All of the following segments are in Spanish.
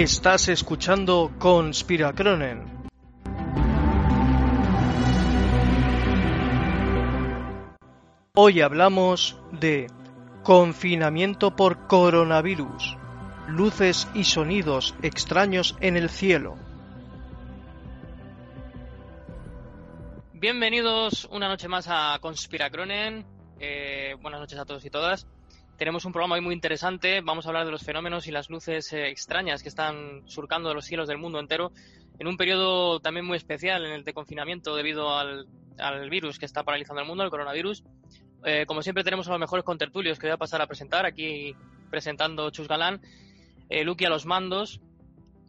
Estás escuchando Conspiracronen. Hoy hablamos de confinamiento por coronavirus, luces y sonidos extraños en el cielo. Bienvenidos una noche más a Conspiracronen. Eh, buenas noches a todos y todas. Tenemos un programa muy interesante. Vamos a hablar de los fenómenos y las luces eh, extrañas que están surcando los cielos del mundo entero en un periodo también muy especial en el de confinamiento debido al, virus que está paralizando el mundo, el coronavirus. Eh, como siempre tenemos a los mejores contertulios que voy a pasar a presentar. Aquí presentando Chus Galán, eh, Lucky a los mandos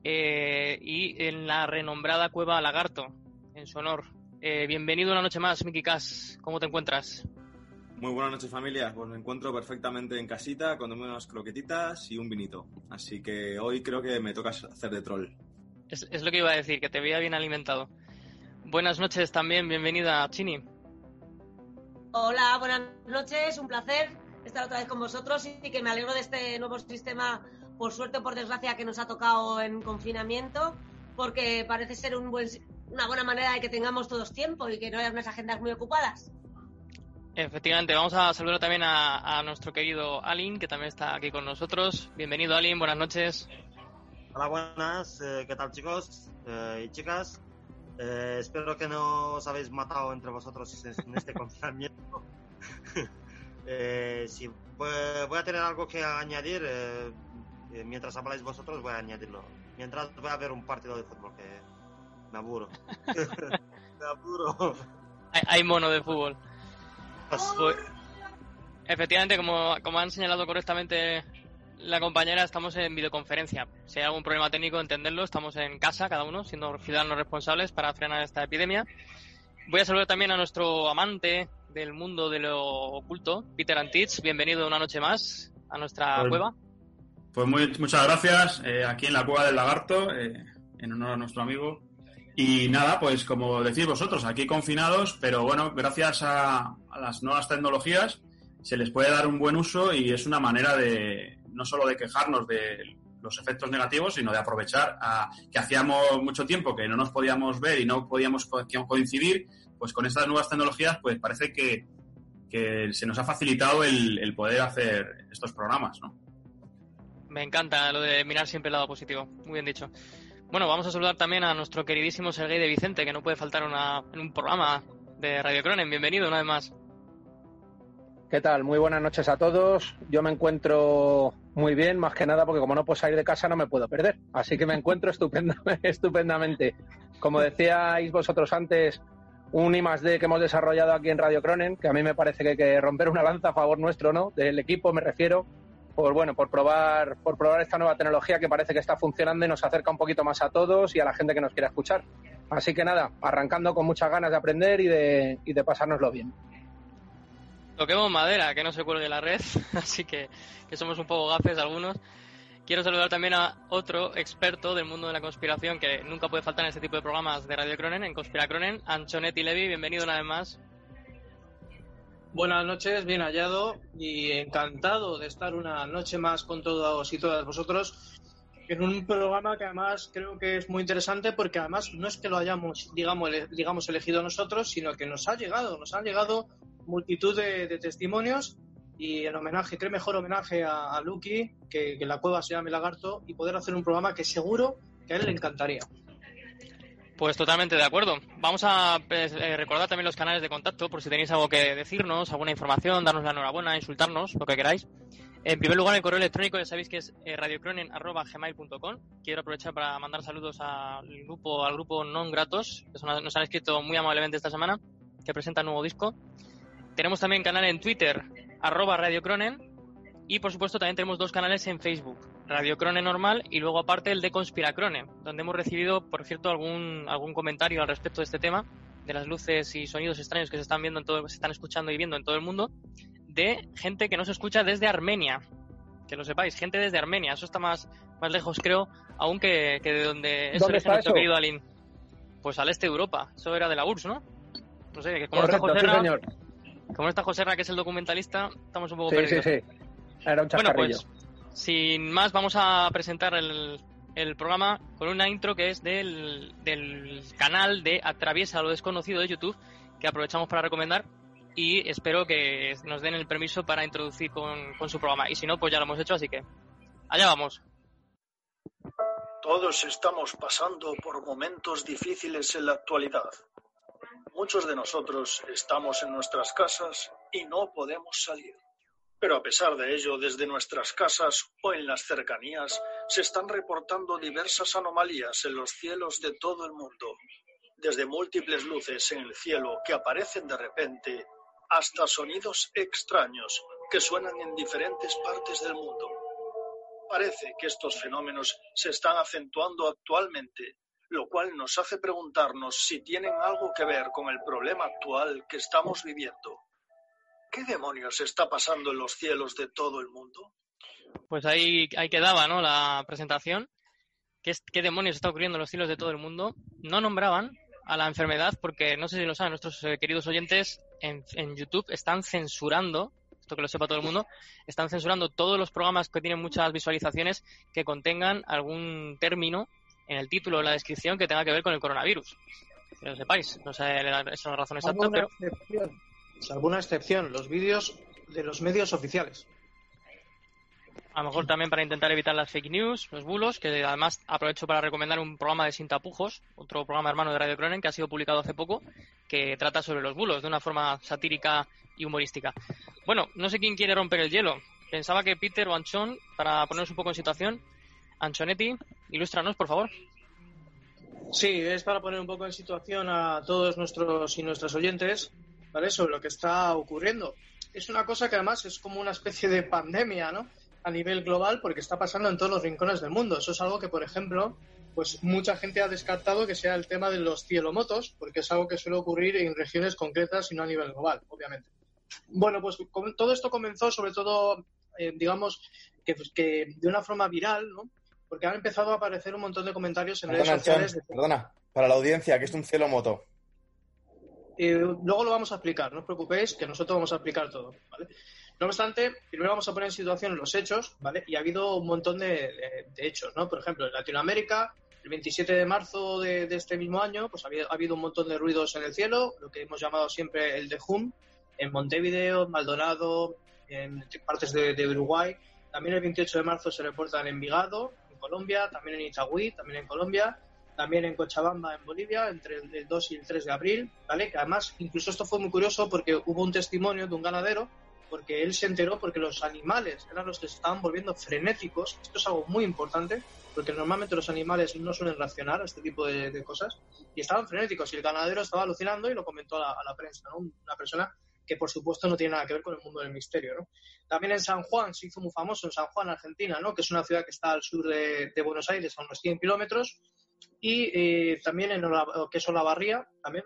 y en la renombrada Cueva Lagarto, en su honor. bienvenido una noche más, Miki Cas. ¿Cómo te encuentras? Muy buenas noches familia, pues me encuentro perfectamente en casita con unas croquetitas y un vinito. Así que hoy creo que me toca hacer de troll. Es, lo que iba a decir, que te veía bien alimentado. Buenas noches también, bienvenida Chini. Hola, buenas noches, un placer estar otra vez con vosotros y que me alegro de este nuevo sistema, por suerte o por desgracia, que nos ha tocado en confinamiento, porque parece ser un buen, una buena manera de que tengamos todos tiempo y que no haya unas agendas muy ocupadas. Efectivamente, vamos a saludar también a, nuestro querido Alin, que también está aquí con nosotros. Bienvenido, Alin, buenas noches. Hola, buenas, eh, ¿qué tal chicos eh, y chicas? Eh, espero que no os habéis matado entre vosotros en este confinamiento. si voy a tener algo que añadir, mientras habláis vosotros voy a añadirlo. Mientras voy a ver un partido de fútbol que me aburro. me aburro. hay mono de fútbol. Pues, efectivamente, como, como han señalado correctamente la compañera, estamos en videoconferencia. Si hay algún problema técnico, entenderlo. Estamos en casa, cada uno, siendo ciudadanos responsables para frenar esta epidemia. Voy a saludar también a nuestro amante del mundo de lo oculto, Peter Antich. Bienvenido una noche más a nuestra pues, cueva. Pues muchas gracias. Eh, aquí en la cueva del lagarto, eh, en honor a nuestro amigo y nada, pues como decís vosotros, aquí confinados, pero bueno, gracias a, las nuevas tecnologías se les puede dar un buen uso y es una manera de no solo de quejarnos de los efectos negativos, sino de aprovechar a, que hacíamos mucho tiempo que no nos podíamos ver y no podíamos coincidir, pues con estas nuevas tecnologías, pues parece que, se nos ha facilitado el, el, poder hacer estos programas, ¿no? Me encanta lo de mirar siempre el lado positivo, muy bien dicho. Bueno, vamos a saludar también a nuestro queridísimo Sergei de Vicente, que no puede faltar en un programa de Radio Cronen. Bienvenido una vez más. ¿Qué tal? Muy buenas noches a todos. Yo me encuentro muy bien, más que nada porque como no puedo salir de casa no me puedo perder. Así que me encuentro estupendamente. Como decíais vosotros antes, un I más que hemos desarrollado aquí en Radio Cronen, que a mí me parece que hay que romper una lanza a favor nuestro, ¿no? Del equipo me refiero, por bueno, por probar, por probar esta nueva tecnología que parece que está funcionando y nos acerca un poquito más a todos y a la gente que nos quiera escuchar. Así que nada, arrancando con muchas ganas de aprender y de, y de pasárnoslo bien. Toquemos madera, que no se cuelgue la red, así que, que somos un poco gafes algunos. Quiero saludar también a otro experto del mundo de la conspiración que nunca puede faltar en este tipo de programas de Radio Cronen, en Conspiracronen, Anchonetti Levi. Bienvenido una vez más. Buenas noches, bien hallado y encantado de estar una noche más con todos y todas vosotros en un programa que además creo que es muy interesante porque además no es que lo hayamos, digamos, elegido nosotros, sino que nos ha llegado, nos han llegado multitud de, testimonios y en homenaje, creo mejor homenaje a, a Lucky, que, que, la cueva se llame Lagarto, y poder hacer un programa que seguro que a él le encantaría. Pues totalmente de acuerdo. Vamos a pues, eh, recordar también los canales de contacto por si tenéis algo que decirnos, alguna información, darnos la enhorabuena, insultarnos, lo que queráis. En primer lugar, el correo electrónico ya sabéis que es eh, radiocronen.gmail.com. Quiero aprovechar para mandar saludos al grupo, al grupo Non Gratos, que nos han escrito muy amablemente esta semana, que presenta un nuevo disco. Tenemos también canal en Twitter, arroba radiocronen. Y por supuesto también tenemos dos canales en Facebook, Radio Cronen normal y luego aparte el de Conspiracrone, donde hemos recibido, por cierto, algún, algún comentario al respecto de este tema, de las luces y sonidos extraños que se están viendo en todo, se están escuchando y viendo en todo el mundo, de gente que nos escucha desde Armenia. Que lo sepáis, gente desde Armenia. Eso está más, más lejos, creo, aún que, que de donde es ¿Dónde origen nuestro querido Alin. Pues al este de Europa. Eso era de la URSS, ¿no? No sé, que como está Correcto, sí, Joserra, señor. como está Joserra, que es el documentalista, estamos un poco Sí, sí, perdidos. sí. Era un Bueno, pues sin más vamos a presentar el, el programa con una intro que es del, del canal de Atraviesa lo desconocido de YouTube que aprovechamos para recomendar y espero que nos den el permiso para introducir con, con su programa y si no pues ya lo hemos hecho así que allá vamos. Todos estamos pasando por momentos difíciles en la actualidad. Muchos de nosotros estamos en nuestras casas y no podemos salir. Pero a pesar de ello, desde nuestras casas o en las cercanías se están reportando diversas anomalías en los cielos de todo el mundo. Desde múltiples luces en el cielo que aparecen de repente hasta sonidos extraños que suenan en diferentes partes del mundo. Parece que estos fenómenos se están acentuando actualmente, lo cual nos hace preguntarnos si tienen algo que ver con el problema actual que estamos viviendo. ¿Qué demonios está pasando en los cielos de todo el mundo? Pues ahí, ahí quedaba ¿no? la presentación. ¿Qué, es- ¿Qué demonios está ocurriendo en los cielos de todo el mundo? No nombraban a la enfermedad porque, no sé si lo saben nuestros eh, queridos oyentes, en, en YouTube están censurando, esto que lo sepa todo el mundo, están censurando todos los programas que tienen muchas visualizaciones que contengan algún término en el título o en la descripción que tenga que ver con el coronavirus. Que lo sepáis, no sé la- esa es la razón exacta, pero excepción, alguna excepción, los vídeos de los medios oficiales. A lo mejor también para intentar evitar las fake news, los bulos, que además aprovecho para recomendar un programa de Sin Tapujos, otro programa hermano de Radio Cronen que ha sido publicado hace poco, que trata sobre los bulos de una forma satírica y humorística. Bueno, no sé quién quiere romper el hielo. Pensaba que Peter o Anchón, para ponernos un poco en situación, Anchonetti, ilústranos, por favor. Sí, es para poner un poco en situación a todos nuestros y nuestras oyentes, ¿vale? Sobre lo que está ocurriendo. Es una cosa que además es como una especie de pandemia, ¿no? A nivel global, porque está pasando en todos los rincones del mundo. Eso es algo que, por ejemplo, pues mucha gente ha descartado que sea el tema de los cielomotos, porque es algo que suele ocurrir en regiones concretas y no a nivel global, obviamente. Bueno, pues todo esto comenzó sobre todo, eh, digamos, que, que de una forma viral, ¿no? Porque han empezado a aparecer un montón de comentarios en redes Perdona, sociales. Chon, de- perdona. Para la audiencia, que es un cielo moto. Eh, luego lo vamos a explicar, no os preocupéis, que nosotros vamos a explicar todo, ¿vale? No obstante, primero vamos a poner en situación los hechos, ¿vale? Y ha habido un montón de, hechos, ¿no? Por ejemplo, en Latinoamérica, el 27 de marzo de, este mismo año, pues ha habido, ha habido un montón de ruidos en el cielo, lo que hemos llamado siempre el de Hum, en Montevideo, Maldonado, en partes de, Uruguay. También el 28 de marzo se reporta en Envigado, en Colombia, también en Itagüí, también en Colombia, también en Cochabamba, en Bolivia, entre el, el 2 y el 3 de abril, ¿vale? Que además, incluso esto fue muy curioso porque hubo un testimonio de un ganadero, porque él se enteró porque los animales eran los que se estaban volviendo frenéticos. Esto es algo muy importante, porque normalmente los animales no suelen reaccionar a este tipo de, de cosas, y estaban frenéticos, y el ganadero estaba alucinando y lo comentó a la, a la prensa, ¿no? Una persona que por supuesto no tiene nada que ver con el mundo del misterio, ¿no? También en San Juan se hizo muy famoso, en San Juan, Argentina, ¿no? Que es una ciudad que está al sur de, de Buenos Aires, a unos 100 kilómetros, y eh, también en Ola- que es Olavarría, también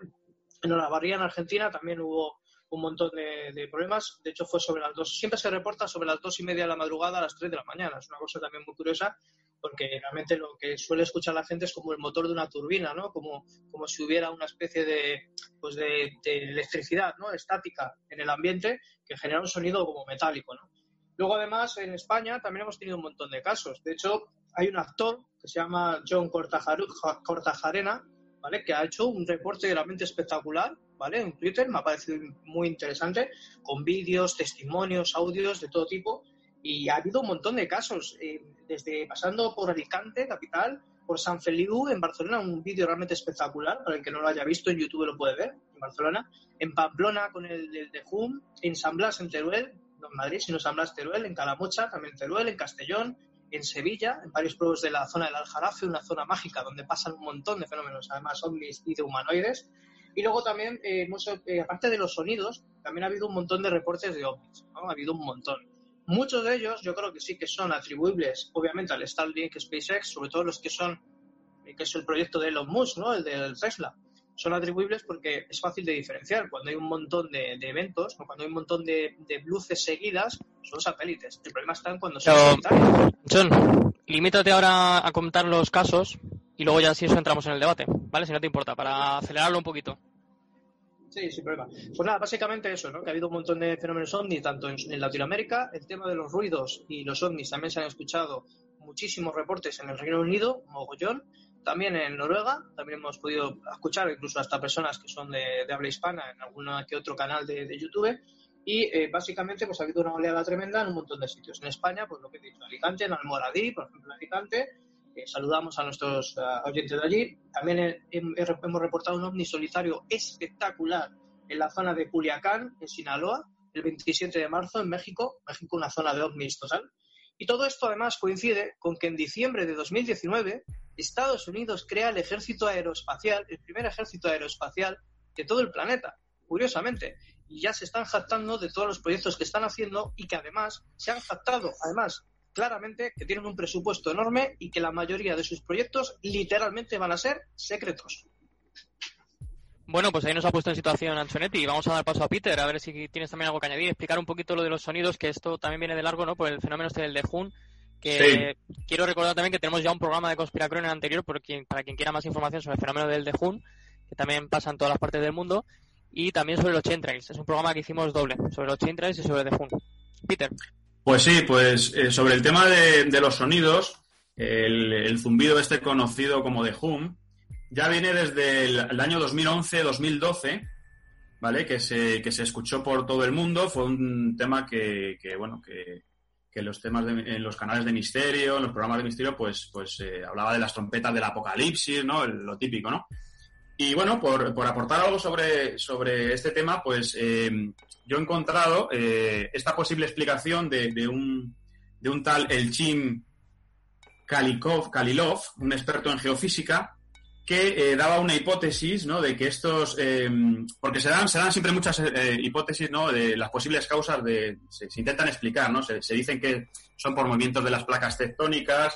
en Olavarría, en Argentina, también hubo un montón de, de problemas. De hecho, fue sobre las dos. Siempre se reporta sobre las dos y media de la madrugada a las tres de la mañana. Es una cosa también muy curiosa, porque realmente lo que suele escuchar la gente es como el motor de una turbina, ¿no? Como, como si hubiera una especie de, pues de, de electricidad, ¿no? Estática en el ambiente que genera un sonido como metálico, ¿no? Luego, además, en España también hemos tenido un montón de casos. De hecho, hay un actor que se llama John Cortajarena, ¿vale? Que ha hecho un reporte realmente espectacular, ¿vale? En Twitter, me ha parecido muy interesante, con vídeos, testimonios, audios de todo tipo. Y ha habido un montón de casos, eh, desde pasando por Alicante, capital, por San Feliu en Barcelona, un vídeo realmente espectacular, para el que no lo haya visto en YouTube lo puede ver, en Barcelona, en Pamplona con el, de Hum, en San Blas en Teruel, en Madrid, sino San Blas Teruel, en Calamocha, también Teruel, en Castellón, en Sevilla, en varios pueblos de la zona del Aljarafe, una zona mágica donde pasan un montón de fenómenos, además ovnis y de humanoides. Y luego también, eh, eh, aparte de los sonidos, también ha habido un montón de reportes de ovnis. Ha habido un montón. Muchos de ellos yo creo que sí que son atribuibles, obviamente, al Starlink SpaceX, sobre todo los que son, que es el proyecto de Elon Musk, ¿no? El del Tesla. Son atribuibles porque es fácil de diferenciar. Cuando hay un montón de, eventos, o cuando hay un montón de, luces seguidas, son satélites. El problema está en cuando son John, limítate ahora a contar los casos y luego ya si eso entramos en el debate, ¿vale? Si no te importa, para acelerarlo un poquito. Sí, sin problema. Pues nada, básicamente eso, ¿no? Que ha habido un montón de fenómenos ovnis tanto en, Latinoamérica, el tema de los ruidos y los ovnis también se han escuchado muchísimos reportes en el Reino Unido, mogollón, también en Noruega, también hemos podido escuchar incluso hasta personas que son de, habla hispana en algún que otro canal de, YouTube, y eh, básicamente pues ha habido una oleada tremenda en un montón de sitios. En España, pues lo que he dicho, Alicante, en Almoradí, por ejemplo, en Alicante, eh, saludamos a nuestros uh, oyentes de allí. También hemos reportado un ovni solitario espectacular en la zona de Culiacán, en Sinaloa, el 27 de marzo, en México. México, una zona de ovnis total. Y todo esto además coincide con que en diciembre de 2019 Estados Unidos crea el ejército aeroespacial, el primer ejército aeroespacial de todo el planeta, curiosamente. Y ya se están jactando de todos los proyectos que están haciendo y que además se han jactado, además, claramente que tienen un presupuesto enorme y que la mayoría de sus proyectos literalmente van a ser secretos. Bueno, pues ahí nos ha puesto en situación Antonetti y vamos a dar paso a Peter a ver si tienes también algo que añadir, explicar un poquito lo de los sonidos, que esto también viene de largo, ¿no? Por el fenómeno este del de Que quiero recordar también que tenemos ya un programa de Conspiracron anterior por quien, para quien quiera más información sobre el fenómeno del de Jun, que también pasa en todas las partes del mundo, y también sobre los chemtrails. Es un programa que hicimos doble, sobre los chemtrails y sobre el de Jun. Peter. Pues sí, pues eh, sobre el tema de, los sonidos, el, zumbido este conocido como de Hum, ya viene desde el, año 2011-2012, ¿vale? Que se, que se escuchó por todo el mundo. Fue un tema que, bueno, que, que los temas en los canales de misterio, en los programas de misterio, pues, pues eh, hablaba de las trompetas del apocalipsis, ¿no? lo típico, ¿no? Y bueno, por, por, aportar algo sobre, sobre este tema, pues eh, yo he encontrado eh, esta posible explicación de, de, un, de un tal Elchin Kalikov, Kalilov, un experto en geofísica, que eh, daba una hipótesis, ¿no? De que estos, porque se dan, se dan siempre muchas hipótesis, ¿no? De las posibles causas de, se, intentan explicar, ¿no? Se, se, dicen que son por movimientos de las placas tectónicas,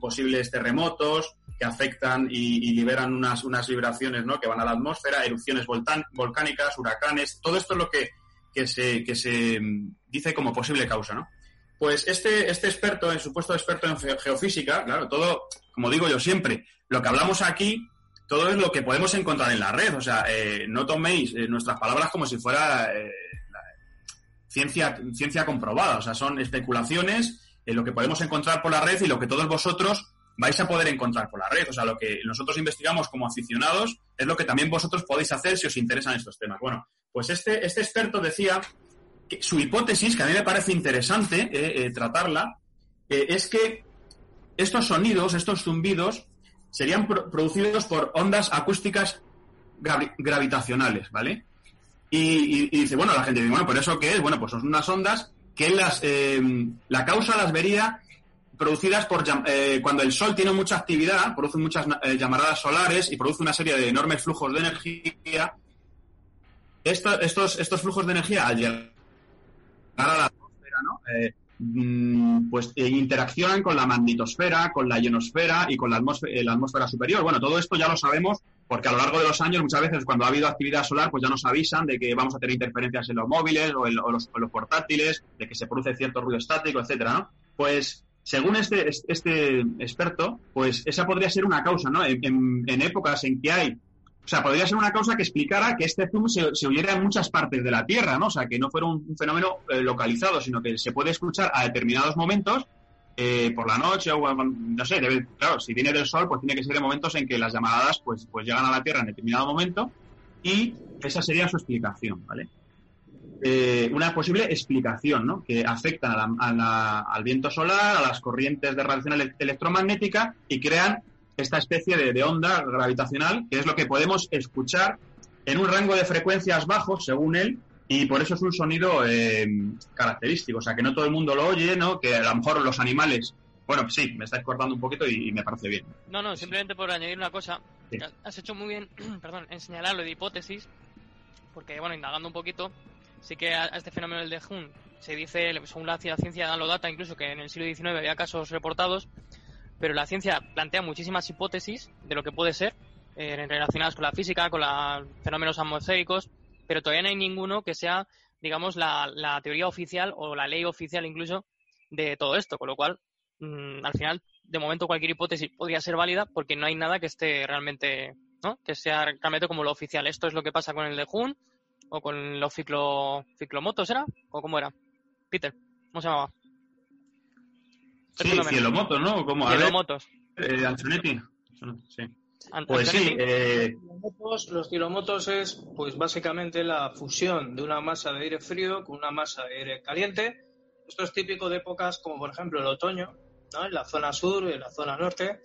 posibles terremotos, que afectan y, liberan unas, unas vibraciones ¿no? que van a la atmósfera, erupciones volcánicas, huracanes, todo esto es lo que, que, se, que se mm, dice como posible causa. ¿no? Pues este, este experto, en supuesto experto en geofísica, claro, todo, como digo yo siempre, lo que hablamos aquí, todo es lo que podemos encontrar en la red. O sea, eh, no toméis eh, nuestras palabras como si fuera eh, ciencia, ciencia comprobada. O sea, son especulaciones, lo que podemos encontrar por la red y lo que todos vosotros vais a poder encontrar por la red. O sea, lo que nosotros investigamos como aficionados es lo que también vosotros podéis hacer si os interesan estos temas. Bueno, pues este, este experto decía que su hipótesis, que a mí me parece interesante tratarla, es que estos sonidos, estos zumbidos, serían producidos por ondas acústicas gravitacionales, ¿vale? Y, dice, bueno, la gente dice, bueno, ¿por eso qué es? Bueno, pues son unas ondas que las, la causa las vería producidas por eh, cuando el Sol tiene mucha actividad, produce muchas eh, llamaradas solares y produce una serie de enormes flujos de energía. estos, estos flujos de energía, al llegar a la atmósfera, ¿no? Eh, pues interaccionan con la magnetosfera, con la ionosfera y con la atmósfera, la atmósfera superior. Bueno, todo esto ya lo sabemos porque a lo largo de los años, muchas veces cuando ha habido actividad solar, pues ya nos avisan de que vamos a tener interferencias en los móviles o en, los, portátiles, de que se produce cierto ruido estático, etcétera. Pues según este, este experto, pues esa podría ser una causa, ¿no? En, épocas en que hay o sea, podría ser una causa que explicara que este zoom se, se, oyera en muchas partes de la Tierra, ¿no? O sea, que no fuera un, fenómeno eh, localizado, sino que se puede escuchar a determinados momentos, eh, por la noche o, no sé, claro, si viene del Sol, pues tiene que ser en momentos en que las llamadas pues, pues llegan a la Tierra en determinado momento y esa sería su explicación, ¿vale? Eh, una posible explicación, ¿no? Que afectan al viento solar, a las corrientes de radiación electromagnética y crean esta especie de, de onda gravitacional, que es lo que podemos escuchar en un rango de frecuencias bajos, según él, y por eso es un sonido eh, característico. O sea, que no todo el mundo lo oye, ¿no? Que a lo mejor los animales. Bueno, sí, me estáis cortando un poquito y, y me parece bien. No, no, simplemente por añadir una cosa. Sí. Has hecho muy bien, perdón, en señalar lo de hipótesis, porque, bueno, indagando un poquito, sí que a, a este fenómeno del Dejun se dice, según la ciencia lo data, incluso que en el siglo XIX había casos reportados, pero la ciencia plantea muchísimas hipótesis de lo que puede ser, eh, relacionadas con la física, con los fenómenos atmosféricos, pero todavía no hay ninguno que sea, digamos, la, teoría oficial o la ley oficial incluso de todo esto, con lo cual, mmm, al final, de momento cualquier hipótesis podría ser válida porque no hay nada que esté realmente, ¿no? Que sea realmente como lo oficial. Esto es lo que pasa con el de Jun o con los ciclo, ciclomotos, ¿era? ¿O cómo era? Peter, ¿cómo se llamaba? Sí, Cielomotos, ¿no? ¿Cómo? A ver, Cielomotos. eh, Antonetti. Sí. An- Pues sí, eh, Los kilomotos es, pues básicamente la fusión de una masa de aire frío con una masa de aire caliente. Esto es típico de épocas como por ejemplo el otoño, ¿no? en la zona sur y en la zona norte.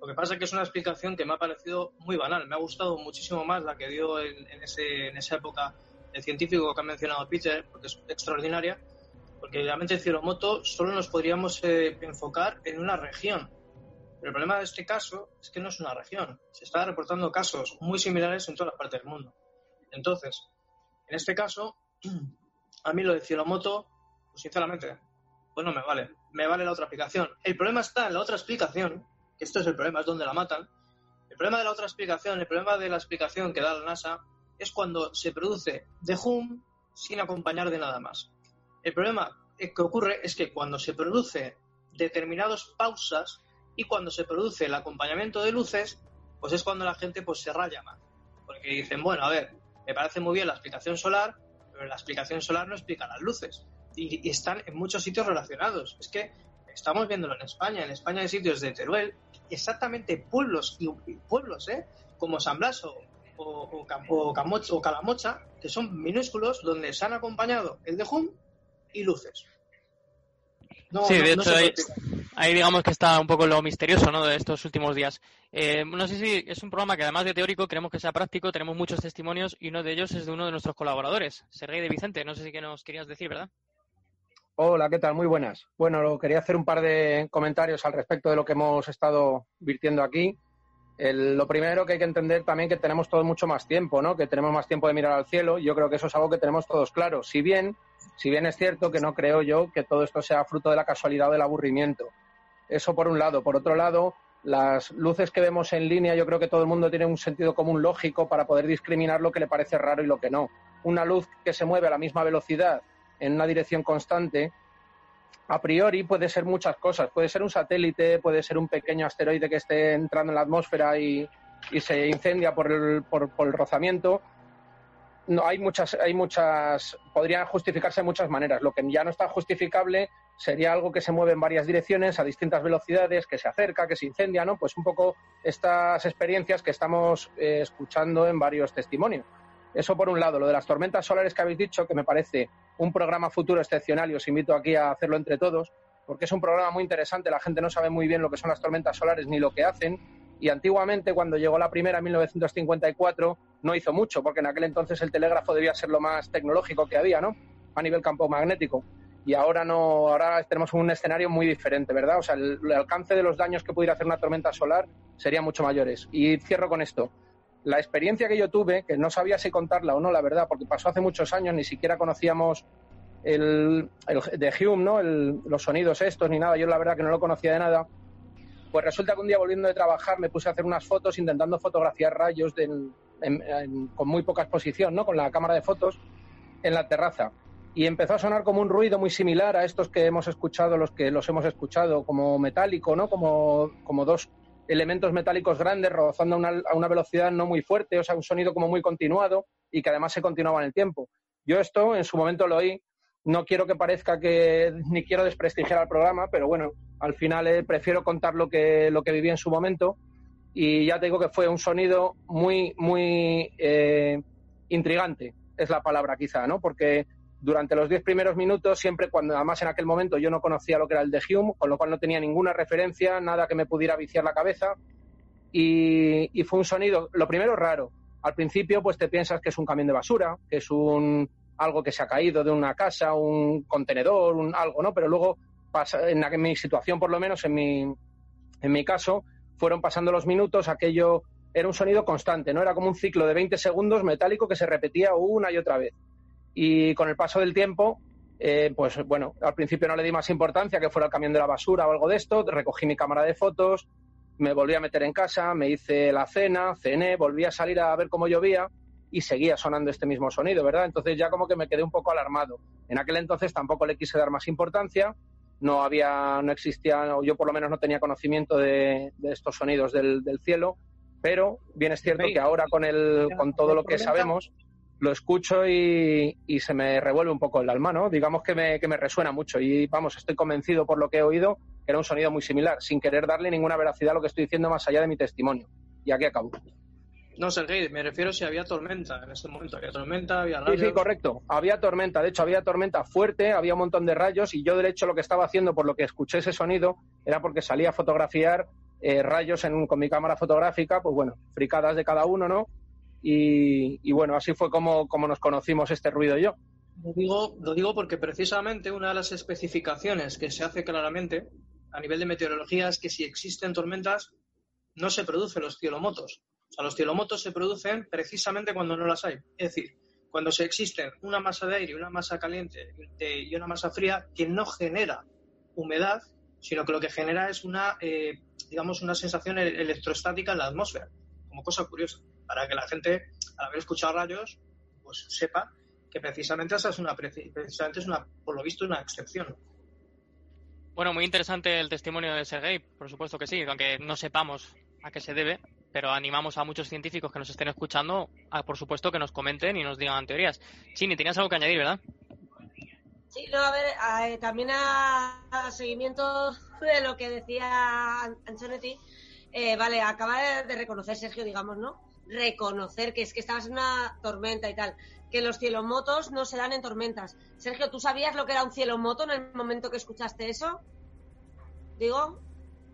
Lo que pasa es que es una explicación que me ha parecido muy banal. Me ha gustado muchísimo más la que dio en, en ese, en esa época el científico que ha mencionado Peter, porque es extraordinaria. Porque realmente el cielomoto solo nos podríamos eh, enfocar en una región. Pero el problema de este caso es que no es una región. Se están reportando casos muy similares en todas las partes del mundo. Entonces, en este caso, a mí lo de Cielomoto, pues sinceramente, pues no me vale. Me vale la otra explicación. El problema está en la otra explicación, que esto es el problema, es donde la matan. El problema de la otra explicación, el problema de la explicación que da la NASA, es cuando se produce de hum sin acompañar de nada más. El problema que ocurre es que cuando se produce determinadas pausas y cuando se produce el acompañamiento de luces, pues es cuando la gente pues se raya más. Porque dicen, bueno, a ver, me parece muy bien la explicación solar, pero la explicación solar no explica las luces. Y, están en muchos sitios relacionados. Es que estamos viéndolo en España. En España hay sitios de Teruel, exactamente pueblos y, pueblos, ¿eh? Como San Blas o, o, o Cam- o Calamocha, que son minúsculos, donde se han acompañado el de Hum y luces. No, sí, no- de hecho ahí, digamos que está un poco lo misterioso ¿no? de estos últimos días. Eh, no sé si es un programa que además de teórico queremos que sea práctico, tenemos muchos testimonios y uno de ellos es de uno de nuestros colaboradores, Sergei de Vicente. No sé si que nos querías decir, ¿verdad? Hola, ¿qué tal? Muy buenas. Bueno, lo- quería hacer un par de comentarios al respecto de lo que hemos estado virtiendo aquí. El- lo primero que hay que entender también que tenemos todos mucho más tiempo, ¿no? Que tenemos más tiempo de mirar al cielo. Yo creo que eso es algo que tenemos todos claro. Si bien, si bien es cierto que no creo yo que todo esto sea fruto de la casualidad o del aburrimiento. Eso por un lado. Por otro lado, las luces que vemos en línea, yo creo que todo el mundo tiene un sentido común lógico para poder discriminar lo que le parece raro y lo que no. Una luz que se mueve a la misma velocidad en una dirección constante, a priori puede ser muchas cosas. Puede ser un satélite, puede ser un pequeño asteroide que esté entrando en la atmósfera y, y se incendia por el, por, el rozamiento. No, hay muchas, hay muchas, podrían justificarse de muchas maneras. Lo que ya no está justificable sería algo que se mueve en varias direcciones a distintas velocidades, que se acerca, que se incendia, ¿no? Pues un poco estas experiencias que estamos eh, escuchando en varios testimonios. Eso por un lado, lo de las tormentas solares que habéis dicho, que me parece un programa futuro excepcional y os invito aquí a hacerlo entre todos, porque es un programa muy interesante, la gente no sabe muy bien lo que son las tormentas solares ni lo que hacen, y antiguamente cuando llegó la primera en 1954 no hizo mucho, porque en aquel entonces el telégrafo debía ser lo más tecnológico que había, ¿no? A nivel campo magnético. Y ahora no, ahora tenemos un escenario muy diferente, ¿verdad? O sea, el, alcance de los daños que pudiera hacer una tormenta solar serían mucho mayores. Y cierro con esto la experiencia que yo tuve, que no sabía si contarla o no, la verdad, porque pasó hace muchos años, ni siquiera conocíamos el, el de Hume, ¿no? Los sonidos estos ni nada, yo la verdad que no lo conocía de nada. Pues resulta que un día volviendo de trabajar me puse a hacer unas fotos intentando fotografiar rayos en- en- con muy poca exposición, ¿no? Con la cámara de fotos en la terraza. Y empezó a sonar como un ruido muy similar a estos que hemos escuchado, los que los hemos escuchado, como metálico, ¿no? Como, como dos elementos metálicos grandes rozando a una, velocidad no muy fuerte, o sea, un sonido como muy continuado y que además se continuaba en el tiempo. Yo esto en su momento lo oí, no quiero que parezca que ni quiero desprestigiar al programa, pero bueno, al final eh, prefiero contar lo que, lo que viví en su momento y ya te digo que fue un sonido muy, muy eh, intrigante, es la palabra quizá, ¿no? Porque durante los diez primeros minutos, siempre cuando, además en aquel momento yo no conocía lo que era el de Hume, con lo cual no tenía ninguna referencia, nada que me pudiera viciar la cabeza, y, fue un sonido, lo primero raro. Al principio, pues te piensas que es un camión de basura, que es un algo que se ha caído de una casa, un contenedor, un algo, ¿no? Pero luego, pasa, en, en mi situación, por lo menos en mi, en mi caso, fueron pasando los minutos, aquello era un sonido constante, ¿no? Era como un ciclo de 20 segundos metálico que se repetía una y otra vez. Y con el paso del tiempo, eh, pues bueno, al principio no le di más importancia que fuera el camión de la basura o algo de esto, recogí mi cámara de fotos, me volví a meter en casa, me hice la cena, cené, volví a salir a ver cómo llovía y seguía sonando este mismo sonido, ¿verdad? Entonces ya como que me quedé un poco alarmado. En aquel entonces tampoco le quise dar más importancia, no había, no existía, o yo por lo menos no tenía conocimiento de, de estos sonidos del, del cielo, pero bien es cierto que ahora con el, con todo lo que sabemos, lo escucho y, y se me revuelve un poco el alma, ¿no? Digamos que me, que me resuena mucho y vamos, estoy convencido por lo que he oído que era un sonido muy similar, sin querer darle ninguna veracidad a lo que estoy diciendo más allá de mi testimonio. Y aquí acabo. No, Sergei, me refiero si había tormenta en ese momento. Había tormenta, había Sí, rayos. sí, correcto. Había tormenta, de hecho había tormenta fuerte, había un montón de rayos y yo de hecho lo que estaba haciendo por lo que escuché ese sonido era porque salía a fotografiar eh, rayos en, con mi cámara fotográfica, pues bueno, fricadas de cada uno, ¿no? Y, bueno, así fue como, nos conocimos este ruido y yo. Lo digo, lo digo porque precisamente una de las especificaciones que se hace claramente a nivel de meteorología es que si existen tormentas no se producen los cielomotos. O sea, los cielomotos se producen precisamente cuando no las hay. Es decir, cuando se existen una masa de aire, una masa caliente y una masa fría que no genera humedad, sino que lo que genera es una, eh, digamos, una sensación e- electrostática en la atmósfera, como cosa curiosa, para que la gente, al haber escuchado rayos, pues sepa que precisamente esa es una, preci- precisamente es una, por lo visto, una excepción. Bueno, muy interesante el testimonio de Sergei, por supuesto que sí, aunque no sepamos a qué se debe, pero animamos a muchos científicos que nos estén escuchando a, por supuesto, que nos comenten y nos digan teorías. Chini, tenías algo que añadir, ¿verdad? Sí, no, a ver, eh, también a, a seguimiento de lo que decía An- Antonetti, eh, vale, acaba de, de reconocer Sergio, digamos, ¿no? Reconocer que es que estabas en una tormenta y tal, que los cielomotos no se dan en tormentas. Sergio, ¿tú sabías lo que era un cielomoto en el momento que escuchaste eso? Digo,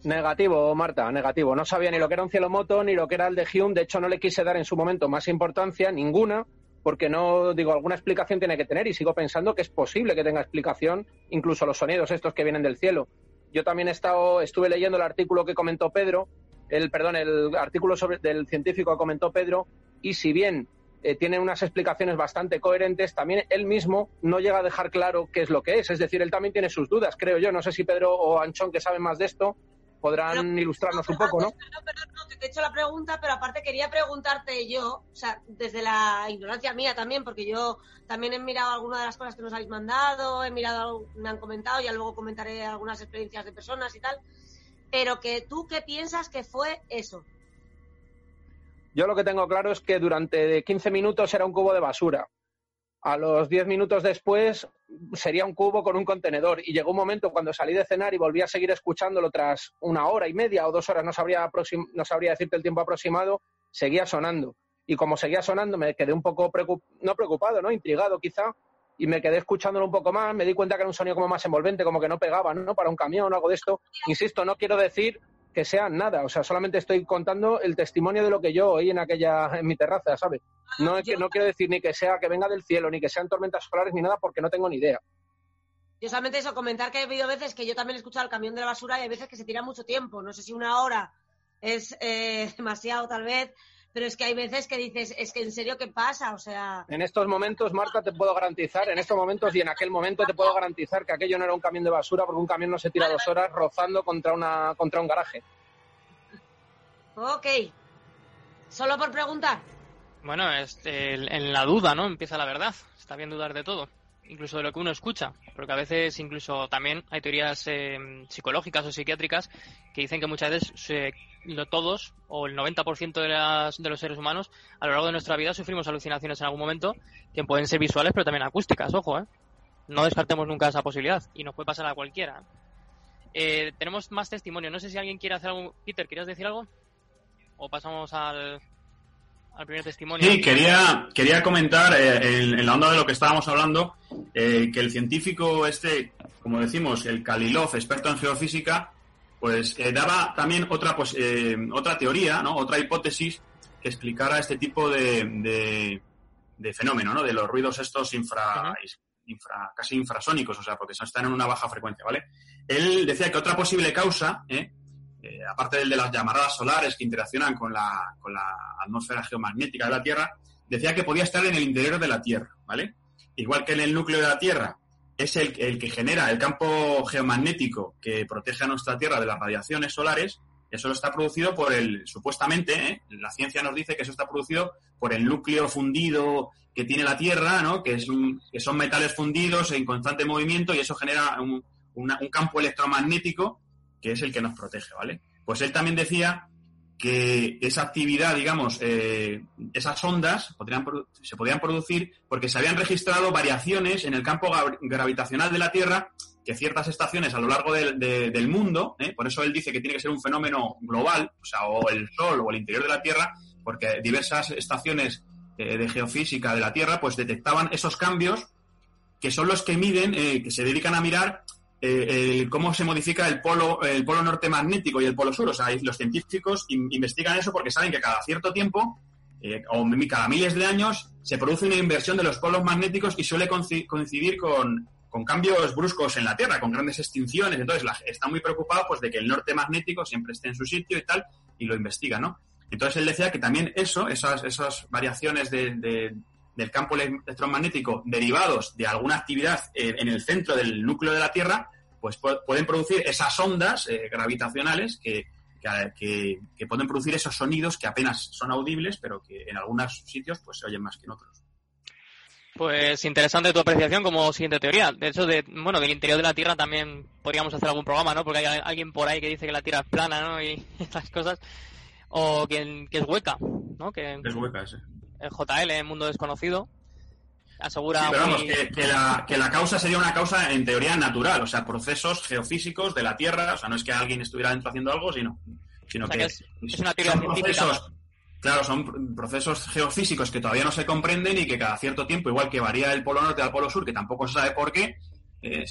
Negativo, Marta, negativo. No sabía ni lo que era un cielomoto ni lo que era el de Hume. De hecho, no le quise dar en su momento más importancia, ninguna, porque no, digo, alguna explicación tiene que tener y sigo pensando que es posible que tenga explicación, incluso los sonidos estos que vienen del cielo. Yo también he estado, estuve leyendo el artículo que comentó Pedro, el, perdón, el artículo sobre, del científico que comentó Pedro, y si bien eh, tiene unas explicaciones bastante coherentes, también él mismo no llega a dejar claro qué es lo que es. Es decir, él también tiene sus dudas, creo yo. No sé si Pedro o Anchón, que saben más de esto, podrán ilustrarnos un poco, ¿no? perdón, perdón, no, te he hecho la pregunta, pero aparte quería preguntarte yo, o sea, desde la ignorancia mía también, porque yo también he mirado algunas de las cosas que nos habéis mandado, he mirado, me han comentado, ya luego comentaré algunas experiencias de personas y tal, pero que tú, ¿qué piensas que fue eso? Yo lo que tengo claro es que durante 15 minutos era un cubo de basura. A los 10 minutos después sería un cubo con un contenedor. Y llegó un momento cuando salí de cenar y volví a seguir escuchándolo tras una hora y media o dos horas, no sabría, no sabría decirte el tiempo aproximado, seguía sonando. Y como seguía sonando, me quedé un poco, no preocupado, ¿no? Intrigado quizá. Y me quedé escuchándolo un poco más. Me di cuenta que era un sonido como más envolvente, como que no pegaba, ¿no? Para un camión o algo de esto. Insisto, no quiero decir que sea nada. O sea, solamente estoy contando el testimonio de lo que yo oí en aquella, en mi terraza, ¿sabes? No, es que, no quiero decir ni que sea que venga del cielo, ni que sean tormentas solares, ni nada, porque no tengo ni idea. Yo solamente eso, comentar que he habido veces que yo también he escuchado el camión de la basura y hay veces que se tira mucho tiempo. No sé si una hora es eh, demasiado tal vez, pero es que hay veces que dices, es que en serio, ¿qué pasa? O sea, En estos momentos, Marta, te puedo garantizar, en estos momentos y en aquel momento te puedo garantizar que aquello no era un camión de basura, porque un camión no se tira dos horas rozando contra, una, contra un garaje. ok. Solo por preguntar. Bueno, este, en la duda, ¿no? Empieza la verdad. Está bien dudar de todo, incluso de lo que uno escucha, porque a veces incluso también hay teorías eh, psicológicas o psiquiátricas que dicen que muchas veces se- lo- todos o el 90% de, las, de los seres humanos a lo largo de nuestra vida sufrimos alucinaciones en algún momento que pueden ser visuales pero también acústicas, ojo, ¿eh? No descartemos nunca esa posibilidad y nos puede pasar a cualquiera. Eh, tenemos más testimonio. No sé si alguien quiere hacer algo. Peter, ¿querías decir algo? ¿O pasamos al, al primer testimonio? Sí, quería, quería comentar eh, en, en la onda de lo que estábamos hablando, eh, que el científico este, como decimos, el Kalilov, experto en geofísica, pues eh, daba también otra, pues, otra teoría, ¿no? otra hipótesis que explicara este tipo de, de, de fenómeno, ¿no? de los ruidos estos infra, infra, casi infrasónicos, o sea, porque están en una baja frecuencia, ¿vale? Él decía que otra posible causa, ¿eh? Eh, aparte del de las llamaradas solares que interaccionan con la, con la atmósfera geomagnética de la Tierra, decía que podía estar en el interior de la Tierra, ¿vale? Igual que en el núcleo de la Tierra es el, que genera el campo geomagnético que protege a nuestra Tierra de las radiaciones solares, eso está producido por el, supuestamente, ¿eh? la ciencia nos dice que eso está producido por el núcleo fundido que tiene la Tierra, ¿no? que, son metales fundidos en constante movimiento y eso genera un campo electromagnético que es el que nos protege, ¿vale? Pues él también decía que esa actividad, digamos, eh, esas ondas se podían producir porque se habían registrado variaciones en el campo gravitacional de la Tierra que ciertas estaciones a lo largo del mundo, ¿eh? por eso él dice que tiene que ser un fenómeno global, o sea, o el Sol o el interior de la Tierra, porque diversas estaciones eh, de geofísica de la Tierra, pues detectaban esos cambios que son los que miden, que se dedican a mirar cómo se modifica el polo, el polo norte magnético y el polo sur. O sea, los científicos investigan eso porque saben que cada cierto tiempo o cada miles de años se produce una inversión de los polos magnéticos y suele coincidir con, con cambios bruscos en la Tierra, con grandes extinciones. Entonces, la, está muy preocupado pues, de que el norte magnético siempre esté en su sitio y tal, y lo investiga, ¿no? Entonces, él decía que también eso, esas, esas variaciones del campo electromagnético derivados de alguna actividad eh, en el centro del núcleo de la Tierra, pues pueden producir esas ondas eh, gravitacionales que, que, que, pueden producir esos sonidos que apenas son audibles, pero que en algunos sitios pues se oyen más que en otros. Pues interesante tu apreciación como siguiente teoría. De hecho, de, bueno, del interior de la Tierra también podríamos hacer algún programa, ¿no? Porque hay alguien por ahí que dice que la Tierra es plana, ¿no? Y estas cosas. O que, que es hueca, ¿no? Que es hueca, ese. El JL, el mundo desconocido, asegura... Sí, pero vamos, que, la, que la causa sería una causa en teoría natural, o sea, procesos geofísicos de la Tierra, o sea, no es que alguien estuviera dentro haciendo algo, sino, sino que, es, una teoría científica. Claro, son procesos geofísicos que todavía no se comprenden y que cada cierto tiempo, igual que varía el polo norte al polo sur, que tampoco se sabe por qué, eh,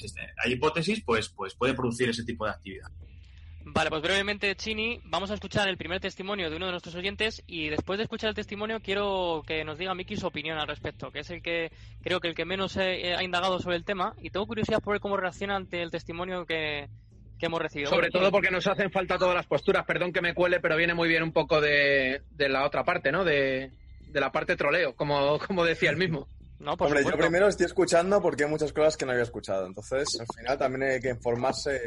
hay hipótesis, pues, pues puede producir ese tipo de actividad. Vale, pues brevemente, Chini, vamos a escuchar el primer testimonio de uno de nuestros oyentes y después de escuchar el testimonio quiero que nos diga Miki su opinión al respecto, que es el que creo que el que menos ha indagado sobre el tema y tengo curiosidad por ver cómo reacciona ante el testimonio que, que hemos recibido. Sobre todo porque nos hacen falta todas las posturas, perdón que me cuele, pero viene muy bien un poco de, la otra parte, ¿no? De, la parte troleo, como, como decía el mismo. No, Hombre, yo primero estoy escuchando porque hay muchas cosas que no había escuchado. Entonces, al final también hay que informarse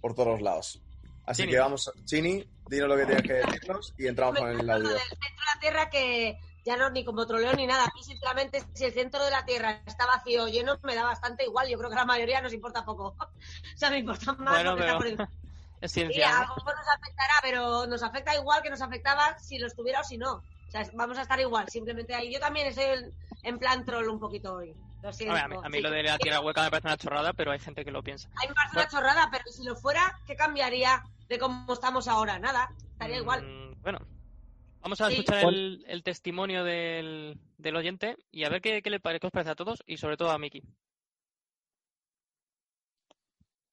por todos los lados. Así que vamos, Chini, dinos lo que tienes que decirnos y entramos con el audio. Del centro de la Tierra que ya no ni como troleo ni nada. Y sinceramente, si el centro de la Tierra está vacío o lleno, me da bastante igual. Yo creo que a la mayoría nos importa poco. o sea, me importa más bueno, pero... Es ciencia. a lo mejor nos afectará, pero nos afecta igual que nos afectaba si lo estuviera o si no. O sea, vamos a estar igual, simplemente ahí. Yo también estoy en, plan troll un poquito hoy. Lo siento. A, mí, lo de la tierra hueca me parece una chorrada, pero hay gente que lo piensa. A mí me parece una chorrada, pero si lo fuera, ¿qué cambiaría de cómo estamos ahora? Nada, estaría igual. Mm, bueno, Vamos a escuchar el, testimonio del, oyente y a ver qué, le parece, os parece a todos y sobre todo a Miki.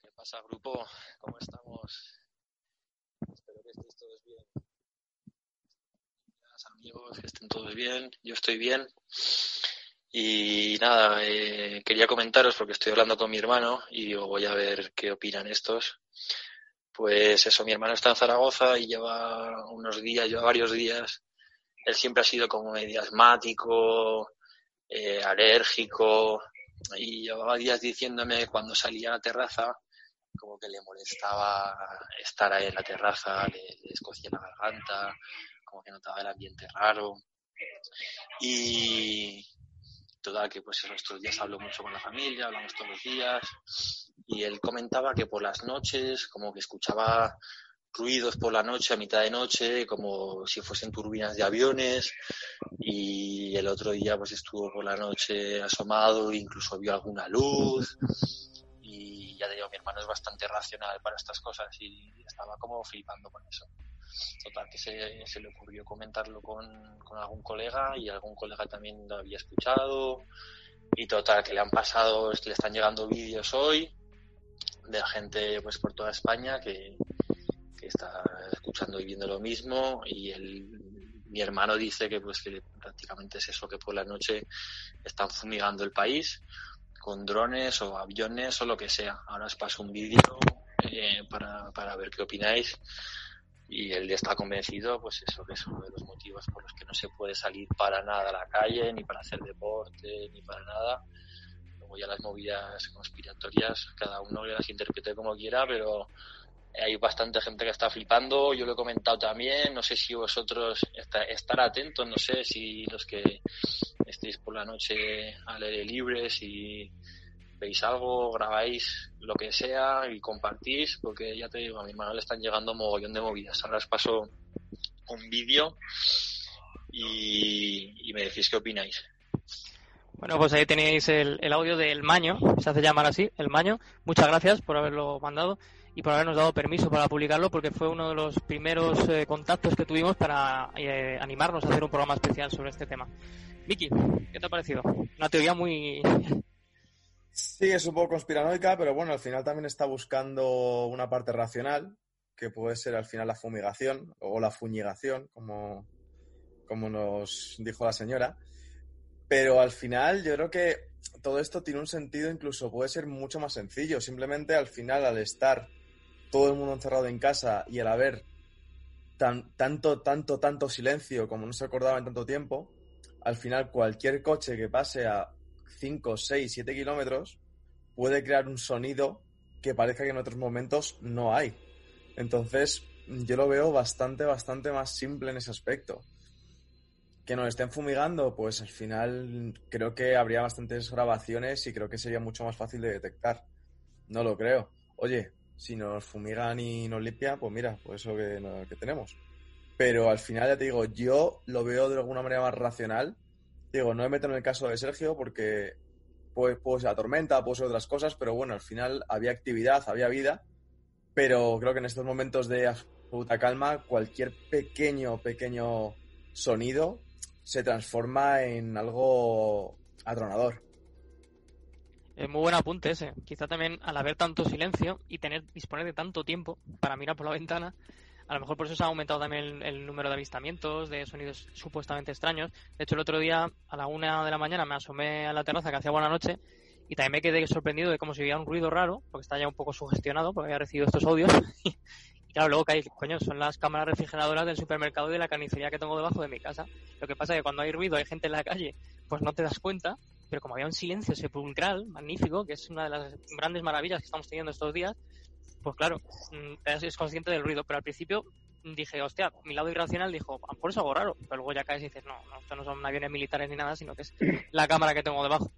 ¿Qué pasa, grupo? ¿Cómo estamos? Espero que estéis todos bien. amigos, que estén todos bien. Yo estoy bien. Y nada, eh, quería comentaros porque estoy hablando con mi hermano y voy a ver qué opinan estos. Pues eso, mi hermano está en Zaragoza y lleva unos días, lleva varios días. Él siempre ha sido como medio asmático, eh, alérgico, y llevaba días diciéndome cuando salía a la terraza, como que le molestaba estar ahí en la terraza, le, le escocía la garganta, como que notaba el ambiente raro. Y total, que pues estos días hablo mucho con la familia, hablamos todos los días, y él comentaba que por las noches como que escuchaba ruidos por la noche, a mitad de noche, como si fuesen turbinas de aviones y el otro día pues estuvo por la noche asomado, incluso vio alguna luz y ya digo, mi hermano es bastante racional para estas cosas y estaba como flipando con eso. Total, que se, le ocurrió comentarlo con, algún colega y algún colega también lo había escuchado. Y total, que le han pasado, le están llegando vídeos hoy de gente pues por toda España que, que está escuchando y viendo lo mismo. Y el, mi hermano dice que pues que prácticamente es eso que por la noche están fumigando el país con drones o aviones o lo que sea. Ahora os paso un vídeo eh, para, para ver qué opináis y él está convencido, pues eso, que es uno de los motivos por los que no se puede salir para nada a la calle, ni para hacer deporte, ni para nada. Luego ya las movidas conspiratorias, cada uno las interprete como quiera, pero hay bastante gente que está flipando, yo lo he comentado también, no sé si vosotros estar atentos, no sé si los que estéis por la noche al aire libre, si veis algo, grabáis lo que sea y compartís, porque ya te digo, a mi hermano le están llegando mogollón de movidas. Ahora os paso un vídeo y, me decís qué opináis. Bueno, pues ahí tenéis el, audio del Maño, se hace llamar así, el Maño. Muchas gracias por haberlo mandado y por habernos dado permiso para publicarlo, porque fue uno de los primeros eh, contactos que tuvimos para eh, animarnos a hacer un programa especial sobre este tema. Vicky, ¿qué te ha parecido? Una teoría muy, Sí, es un poco conspiranoica, pero bueno, al final también está buscando una parte racional, que puede ser al final la fumigación o la fuñigación, como, como nos dijo la señora. Pero al final yo creo que todo esto tiene un sentido, incluso puede ser mucho más sencillo. Simplemente al final, al estar todo el mundo encerrado en casa y al haber tan, tanto, tanto, tanto silencio como no se acordaba en tanto tiempo, al final cualquier coche que pase a 5, 6, 7 kilómetros, puede crear un sonido que parezca que en otros momentos no hay. Entonces, yo lo veo bastante, bastante más simple en ese aspecto. Que nos estén fumigando, pues al final creo que habría bastantes grabaciones y creo que sería mucho más fácil de detectar. No lo creo. Oye, si nos fumigan y nos limpian, pues mira, pues eso que, que tenemos. Pero al final, ya te digo, yo lo veo de alguna manera más racional Digo, no me meto en el caso de Sergio porque puede, puede ser la tormenta, puede ser otras cosas, pero bueno, al final había actividad, había vida, pero creo que en estos momentos de absoluta calma, cualquier pequeño, pequeño sonido se transforma en algo atronador. Es muy buen apunte ese. Quizá también al haber tanto silencio y tener disponer de tanto tiempo para mirar por la ventana, a lo mejor por eso se ha aumentado también el, número de avistamientos de sonidos supuestamente extraños. De hecho, el otro día a la una de la mañana me asomé a la terraza que hacía buena noche y también me quedé sorprendido de cómo se oía un ruido raro, porque está ya un poco sugestionado, porque había recibido estos audios. y claro, luego caí, coño, son las cámaras refrigeradoras del supermercado y de la carnicería que tengo debajo de mi casa. Lo que pasa es que cuando hay ruido, hay gente en la calle, pues no te das cuenta, pero como había un silencio sepulcral magnífico, que es una de las grandes maravillas que estamos teniendo estos días, pues claro, mm, es consciente del ruido, pero al principio dije, hostia, mi lado irracional dijo, a por eso algo raro, pero luego ya caes y dices, no, no, esto no son aviones militares ni nada, sino que es la cámara que tengo debajo.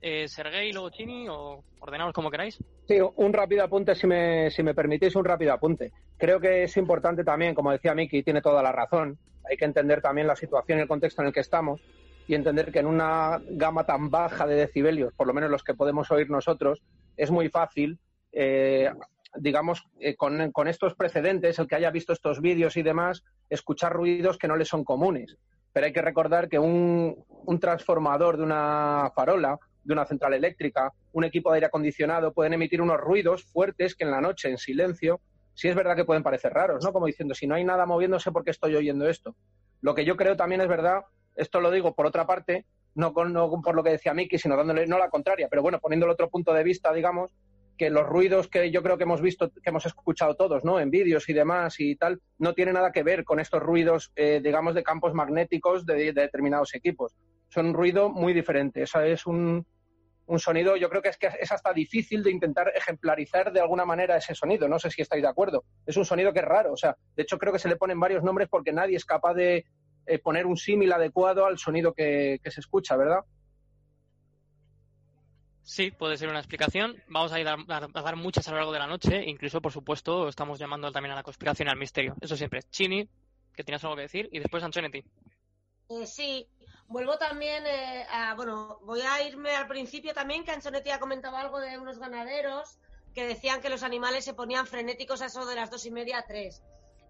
Eh, Sergei, luego Chini, o ordenamos como queráis. Sí, un rápido apunte, si me, si me permitís, un rápido apunte. Creo que es importante también, como decía Miki, tiene toda la razón, hay que entender también la situación y el contexto en el que estamos y entender que en una gama tan baja de decibelios, por lo menos los que podemos oír nosotros, es muy fácil eh, digamos, eh, con, estos precedentes, el que haya visto estos vídeos y demás, escuchar ruidos que no le son comunes. Pero hay que recordar que un, transformador de una farola, de una central eléctrica, un equipo de aire acondicionado pueden emitir unos ruidos fuertes que en la noche, en silencio, sí es verdad que pueden parecer raros, ¿no? Como diciendo, si no hay nada moviéndose, ¿por qué estoy oyendo esto? Lo que yo creo también es verdad, esto lo digo por otra parte, no, no por lo que decía Miki, sino dándole no la contraria, pero bueno, poniendo el otro punto de vista, digamos, que los ruidos que yo creo que hemos visto, que hemos escuchado todos, ¿no? En vídeos y demás y tal, no tiene nada que ver con estos ruidos, eh, digamos, de campos magnéticos de, determinados equipos. Son un ruido muy diferente. Eso es un, un sonido, yo creo que es que es hasta difícil de intentar ejemplarizar de alguna manera ese sonido. No sé si estáis de acuerdo. Es un sonido que es raro. O sea, de hecho creo que se le ponen varios nombres porque nadie es capaz de eh, poner un símil adecuado al sonido que se escucha, ¿verdad? Sí, puede ser una explicación. Vamos a, ir a, dar muchas a lo largo de la noche. Incluso, por supuesto, estamos llamando también a la conspiración y al misterio. Eso siempre. Chini, que tienes algo que decir. Y después Antonetti. Eh, sí, vuelvo también eh, a. Bueno, voy a irme al principio también, que Antonetti ha comentado algo de unos ganaderos que decían que los animales se ponían frenéticos a eso de las dos y media a tres.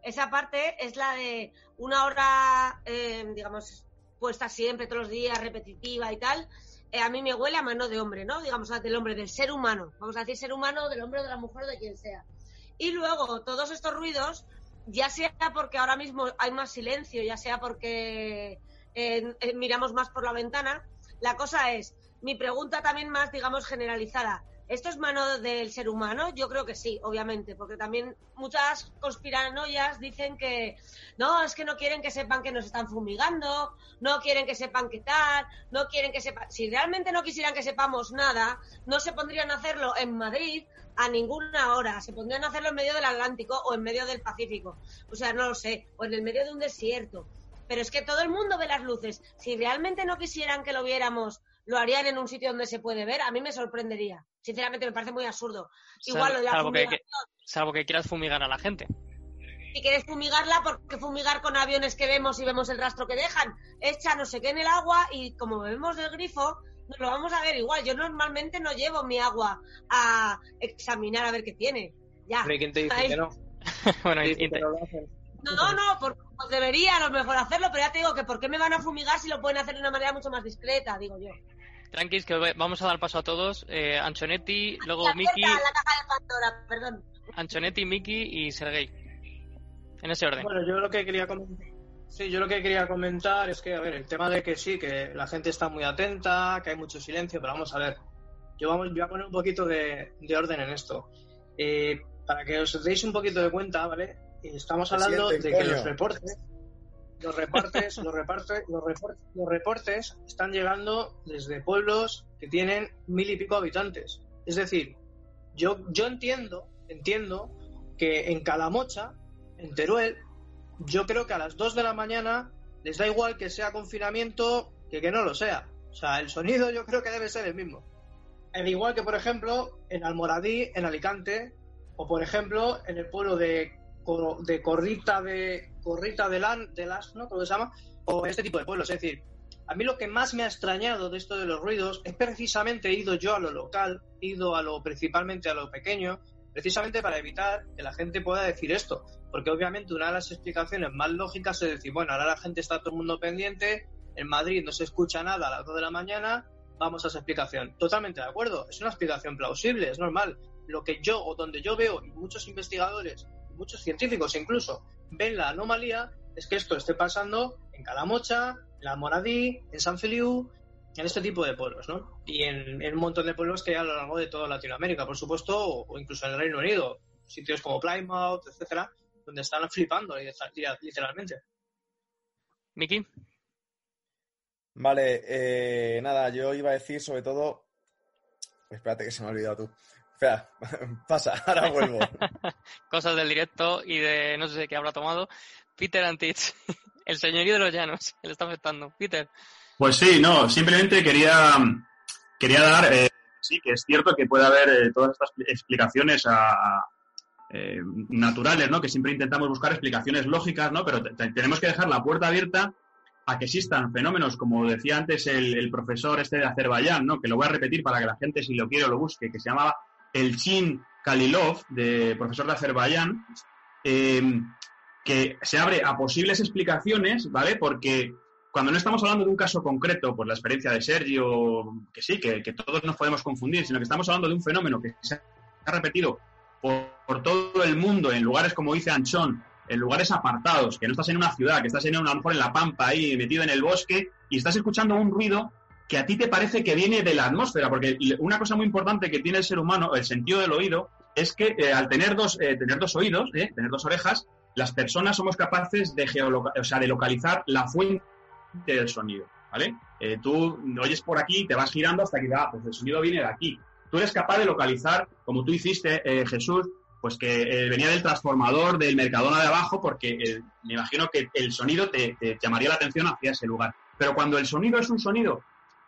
Esa parte es la de una hora, eh, digamos, puesta siempre, todos los días, repetitiva y tal a mí me huele a mano de hombre, ¿no? Digamos, del hombre, del ser humano. Vamos a decir ser humano, del hombre de la mujer de quien sea. Y luego todos estos ruidos, ya sea porque ahora mismo hay más silencio, ya sea porque eh, eh, miramos más por la ventana, la cosa es, mi pregunta también más, digamos, generalizada. ¿Esto es mano del ser humano? Yo creo que sí, obviamente, porque también muchas conspiranoias dicen que no, es que no quieren que sepan que nos están fumigando, no quieren que sepan qué tal, no quieren que sepan. Si realmente no quisieran que sepamos nada, no se pondrían a hacerlo en Madrid a ninguna hora, se pondrían a hacerlo en medio del Atlántico o en medio del Pacífico. O sea, no lo sé, o en el medio de un desierto. Pero es que todo el mundo ve las luces. Si realmente no quisieran que lo viéramos lo harían en un sitio donde se puede ver, a mí me sorprendería. Sinceramente, me parece muy absurdo. Igual lo de la salvo, que, salvo que quieras fumigar a la gente. Si quieres fumigarla, porque fumigar con aviones que vemos y vemos el rastro que dejan, echa no sé qué en el agua y como bebemos del grifo, nos lo vamos a ver igual. Yo normalmente no llevo mi agua a examinar a ver qué tiene. Ya. ¿quién te dice que no? bueno, no, no, pues debería a lo mejor hacerlo, pero ya te digo que ¿por qué me van a fumigar si lo pueden hacer de una manera mucho más discreta? Digo yo. Tranquis, que vamos a dar paso a todos. Eh, Anchonetti, luego Miki. La caja de Pandora, perdón. Anchonetti, Miki y Sergei. En ese orden. Bueno, yo lo que quería comentar. Sí, yo lo que quería comentar es que, a ver, el tema de que sí, que la gente está muy atenta, que hay mucho silencio, pero vamos a ver. Yo, vamos, yo voy a poner un poquito de, orden en esto. Eh, para que os deis un poquito de cuenta, ¿vale? Estamos hablando de que los reportes, los reportes, los reportes, los reportes, los reportes están llegando desde pueblos que tienen mil y pico habitantes. Es decir, yo, yo entiendo, entiendo que en Calamocha, en Teruel, yo creo que a las 2 de la mañana les da igual que sea confinamiento que que no lo sea. O sea, el sonido yo creo que debe ser el mismo. Al igual que, por ejemplo, en Almoradí, en Alicante, o por ejemplo, en el pueblo de de corrita de corrita de, lan, de las, ¿no? ¿Cómo se llama? O este tipo de pueblos. Es decir, a mí lo que más me ha extrañado de esto de los ruidos es precisamente ido yo a lo local, ido a lo principalmente a lo pequeño, precisamente para evitar que la gente pueda decir esto. Porque obviamente una de las explicaciones más lógicas es decir, bueno, ahora la gente está todo el mundo pendiente, en Madrid no se escucha nada a las 2 de la mañana, vamos a esa explicación. Totalmente de acuerdo, es una explicación plausible, es normal. Lo que yo o donde yo veo y muchos investigadores muchos científicos incluso ven la anomalía es que esto esté pasando en Calamocha, en La Moradí, en San Feliu, en este tipo de pueblos, ¿no? Y en, un montón de pueblos que hay a lo largo de toda Latinoamérica, por supuesto, o, incluso en el Reino Unido, sitios como Plymouth, etcétera, donde están flipando literalmente. Miki. Vale, eh, nada, yo iba a decir sobre todo. Espérate que se me ha olvidado tú. Espera, pasa, ahora vuelvo. Cosas del directo y de no sé qué habrá tomado. Peter Antich, el señorío de los llanos, que le está afectando. Peter. Pues sí, no, simplemente quería, quería dar, eh, sí, que es cierto que puede haber eh, todas estas explicaciones a, eh, naturales, ¿no? Que siempre intentamos buscar explicaciones lógicas, ¿no? Pero tenemos que dejar la puerta abierta a que existan fenómenos, como decía antes el, el, profesor este de Azerbaiyán, ¿no? Que lo voy a repetir para que la gente, si lo quiere, lo busque, que se llamaba el Chin Kalilov, de profesor de Azerbaiyán, em, que se abre a posibles explicaciones, ¿vale? Porque cuando no estamos hablando de un caso concreto, por la experiencia de Sergio, que sí, que, todos nos podemos confundir, sino que estamos hablando de un fenómeno que se ha repetido por, todo el mundo, en lugares como dice Anchón, en lugares apartados, que no estás en una ciudad, que estás en, a lo mejor en la pampa ahí, metido en el bosque, y estás escuchando un ruido que a ti te parece que viene de la atmósfera, porque una cosa muy importante que tiene el ser humano, el sentido del oído, es que eh, al tener dos, eh, tener dos oídos, eh, tener dos orejas, las personas somos capaces de, o sea, de localizar la fuente del sonido, ¿vale? tú oyes por aquí, te vas girando hasta que, ah, pues el sonido viene de aquí. Tú eres capaz de localizar, como tú hiciste, Jesús, pues que venía del transformador del Mercadona de abajo, porque me imagino que el sonido te llamaría la atención hacia ese lugar. Pero cuando el sonido es un sonido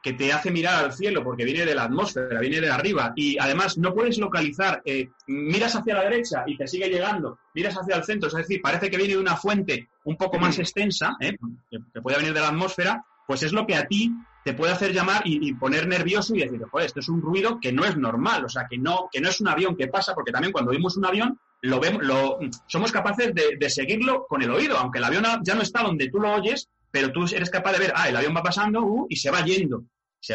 que te hace mirar al cielo porque viene de la atmósfera, viene de arriba y además no puedes localizar, eh, miras hacia la derecha y te sigue llegando, miras hacia el centro, es decir, parece que viene de una fuente un poco más extensa, eh, que, puede venir de la atmósfera, pues es lo que a ti te puede hacer llamar y, poner nervioso y decir, joder, esto es un ruido que no es normal, o sea, que no, que no es un avión que pasa, porque también cuando oímos un avión, lo vemos, lo, somos capaces de, de seguirlo con el oído, aunque el avión ya no está donde tú lo oyes, pero tú eres capaz de ver, ah, el avión va pasando uh, y se va yendo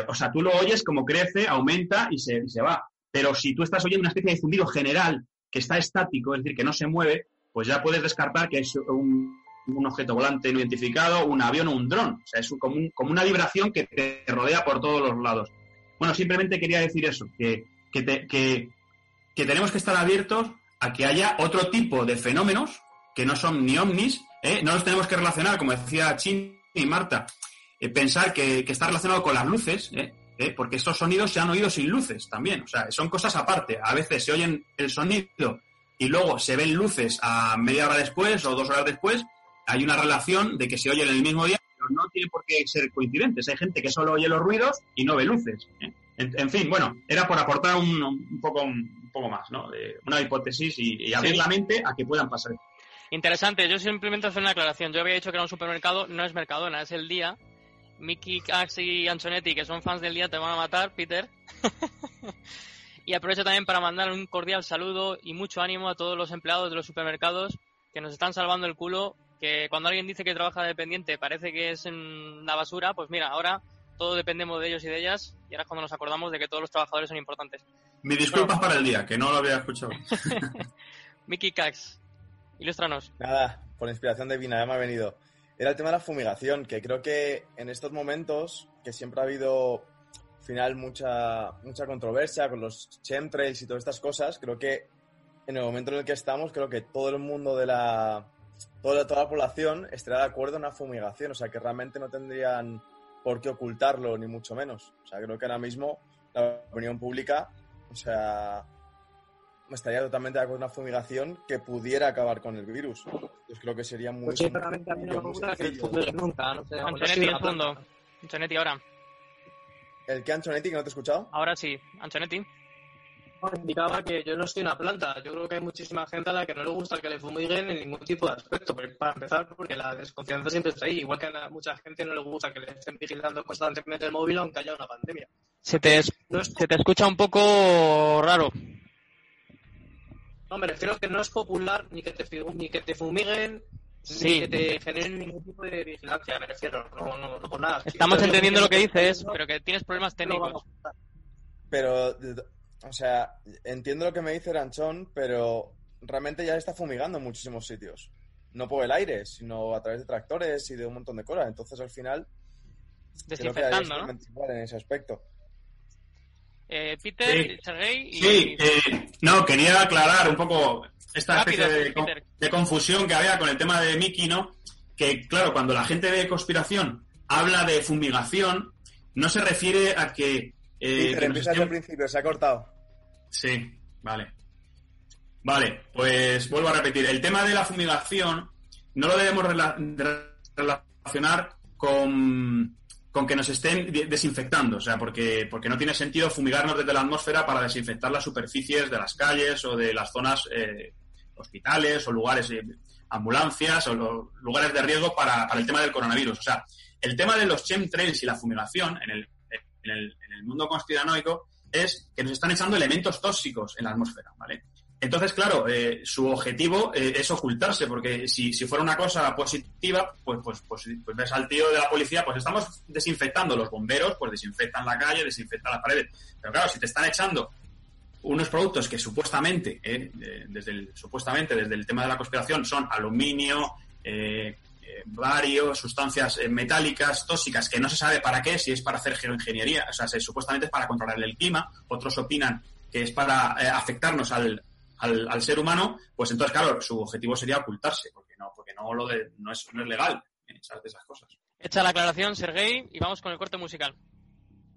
o sea, tú lo oyes como crece, aumenta y se, va. Pero si tú estás oyendo una especie de zumbido general que está estático, es decir, que no se mueve, pues ya puedes descartar que es un, objeto volante no identificado, un avión o un dron. O sea, es como, como, una vibración que te rodea por todos los lados. Bueno, simplemente quería decir eso, que, que, tenemos que estar abiertos a que haya otro tipo de fenómenos que no son ni ovnis, ¿eh? no los tenemos que relacionar, como decía Chin y Marta, eh, pensar que, está relacionado con las luces, ¿eh? ¿eh? porque estos sonidos se han oído sin luces también, o sea, son cosas aparte. A veces se oyen el sonido y luego se ven luces a media hora después o dos horas después, hay una relación de que se oyen en el mismo día, pero no tiene por qué ser coincidentes. Hay gente que solo oye los ruidos y no ve luces. ¿eh? En, fin, bueno, era por aportar un, poco, un poco más, ¿no? De una hipótesis y, abrir la mente a que puedan pasar. Interesante, yo simplemente hacer una aclaración. Yo había dicho que era un supermercado, no es Mercadona, es el día Mickey, Cax y Anchonetti, que son fans del día, te van a matar, Peter. y aprovecho también para mandar un cordial saludo y mucho ánimo a todos los empleados de los supermercados que nos están salvando el culo. Que cuando alguien dice que trabaja dependiente parece que es en la basura, pues mira, ahora todos dependemos de ellos y de ellas y ahora es cuando nos acordamos de que todos los trabajadores son importantes. Mi disculpas para el día, que no lo había escuchado. Mickey Cax, ilústranos. Nada, por inspiración divina, ya me ha venido era el tema de la fumigación, que creo que en estos momentos, que siempre ha habido al final mucha, mucha controversia con los chemtrails y todas estas cosas, creo que en el momento en el que estamos, creo que todo el mundo de la, toda, toda la población estaría de acuerdo en una fumigación, o sea, que realmente no tendrían por qué ocultarlo, ni mucho menos. O sea, creo que ahora mismo la opinión pública, o sea, estaría totalmente de acuerdo con una fumigación que pudiera acabar con el virus. Yo creo que sería muy... Pues sí, pero a mí no me gusta que nunca, no sé. Anchonetti, el fondo. Anchonetti, ahora. ¿El qué, Anchonetti, que no te he escuchado? Ahora sí, Anchonetti. Indicaba que yo no estoy una planta. Yo creo que hay muchísima gente a la que no le gusta que le fumiguen en ningún tipo de aspecto. Para empezar, porque la desconfianza siempre está ahí. Igual que a mucha gente no le gusta que le estén vigilando constantemente el móvil aunque haya una pandemia. Se te, se te escucha un poco raro. No, me refiero que no es popular ni que te, ni que te fumiguen ni que te generen ningún tipo de vigilancia, me refiero. No, no, no por nada. Estamos entendiendo lo que dices, pero que tienes problemas técnicos. Pero, o sea, entiendo lo que me dice Ranchón, pero realmente ya está fumigando en muchísimos sitios. No por el aire, sino a través de tractores y de un montón de cosas. Entonces, al final, desinfectando, ¿no? en ese aspecto. Eh, Peter, sí. Sí, eh, no, quería aclarar un poco esta especie de, confusión que había con el tema de Mickey, ¿no? Que, claro, cuando la gente de conspiración habla de fumigación, no se refiere a que... Eh, empieza desde el principio, se ha cortado. Sí, vale. Vale, pues vuelvo a repetir. El tema de la fumigación no lo debemos relacionar con con que nos estén desinfectando, o sea, porque, porque no tiene sentido fumigarnos desde la atmósfera para desinfectar las superficies de las calles o de las zonas eh, hospitales o lugares, eh, ambulancias o lugares de riesgo para, para, el tema del coronavirus. O sea, el tema de los chemtrails y la fumigación en el, en el, en el mundo conspiranoico es que nos están echando elementos tóxicos en la atmósfera, ¿vale? Entonces, claro, eh, su objetivo eh, es ocultarse, porque si, si, fuera una cosa positiva, pues, pues, pues, pues, ves al tío de la policía, pues estamos desinfectando los bomberos, pues desinfectan la calle, desinfectan las paredes. Pero claro, si te están echando unos productos que supuestamente, eh, desde el, supuestamente desde el tema de la conspiración, son aluminio, eh, varios, sustancias metálicas, tóxicas, que no se sabe para qué, si es para hacer geoingeniería, o sea, supuestamente es para controlar el clima, otros opinan que es para afectarnos al, al, ser humano, pues entonces, claro, su objetivo sería ocultarse, porque no, porque no, lo de, no, es, no es legal esas, esas cosas. Hecha la aclaración, Sergei, y vamos con el corte musical.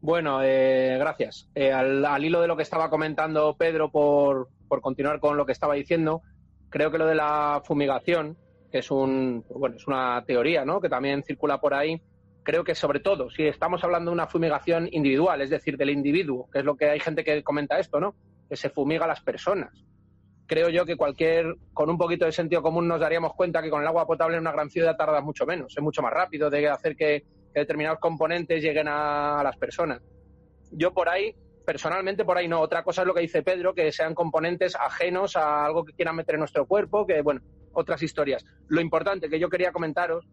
Bueno, eh, gracias. Eh, al, hilo de lo que estaba comentando Pedro, por, por, continuar con lo que estaba diciendo, creo que lo de la fumigación, que es, un, bueno, es una teoría ¿no? que también circula por ahí, creo que sobre todo, si estamos hablando de una fumigación individual, es decir, del individuo, que es lo que hay gente que comenta esto, ¿no? que se fumiga a las personas creo yo que cualquier, con un poquito de sentido común nos daríamos cuenta que con el agua potable en una gran ciudad tarda mucho menos, es mucho más rápido de hacer que, determinados componentes lleguen a, las personas. Yo por ahí, personalmente por ahí no. Otra cosa es lo que dice Pedro, que sean componentes ajenos a algo que quieran meter en nuestro cuerpo, que bueno, otras historias. Lo importante que yo quería comentaros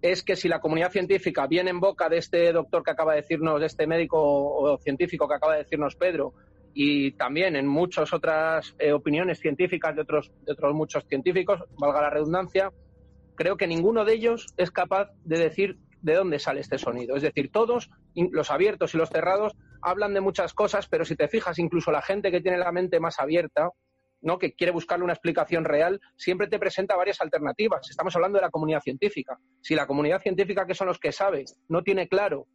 es que si la comunidad científica viene en boca de este doctor que acaba de decirnos, de este médico o científico que acaba de decirnos Pedro, y también en muchas otras eh, opiniones científicas de otros, de otros muchos científicos, valga la redundancia, creo que ninguno de ellos es capaz de decir de dónde sale este sonido. Es decir, todos, los abiertos y los cerrados, hablan de muchas cosas, pero si te fijas, incluso la gente que tiene la mente más abierta, ¿no? que quiere buscarle una explicación real, siempre te presenta varias alternativas. Estamos hablando de la comunidad científica. Si la comunidad científica, que son los que sabe, no tiene claro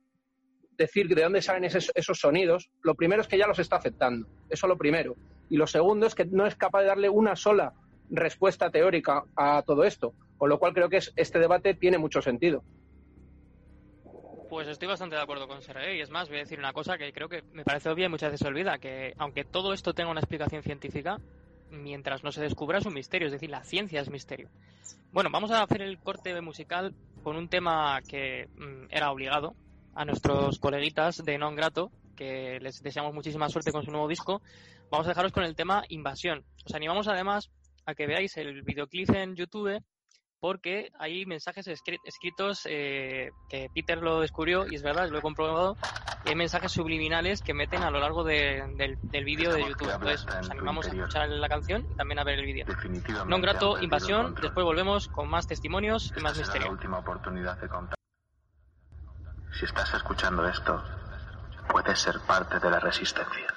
decir de dónde salen esos, sonidos, lo primero es que ya los está aceptando. Eso lo primero. Y lo segundo es que no es capaz de darle una sola respuesta teórica a todo esto. Con lo cual creo que este debate tiene mucho sentido. Pues estoy bastante de acuerdo con Sergei. Y es más, voy a decir una cosa que creo que me parece obvia y muchas veces se olvida, que aunque todo esto tenga una explicación científica, mientras no se descubra es un misterio, es decir, la ciencia es misterio. Bueno, vamos a hacer el corte musical con un tema que mm, era obligado a nuestros coleguitas de Non Grato, que les deseamos muchísima suerte con su nuevo disco. Vamos a dejaros con el tema Invasión. Os animamos además a que veáis el videoclip en YouTube porque hay mensajes escritos eh, que Peter lo descubrió y es verdad, lo he comprobado. hay mensajes subliminales que meten a lo largo del, del vídeo de YouTube. Entonces, os animamos a escuchar la canción y también a ver el vídeo. Non grato, invasión. Después volvemos con más testimonios y más misterio. última oportunidad de contar. Si estás escuchando esto, puedes ser parte de la resistencia.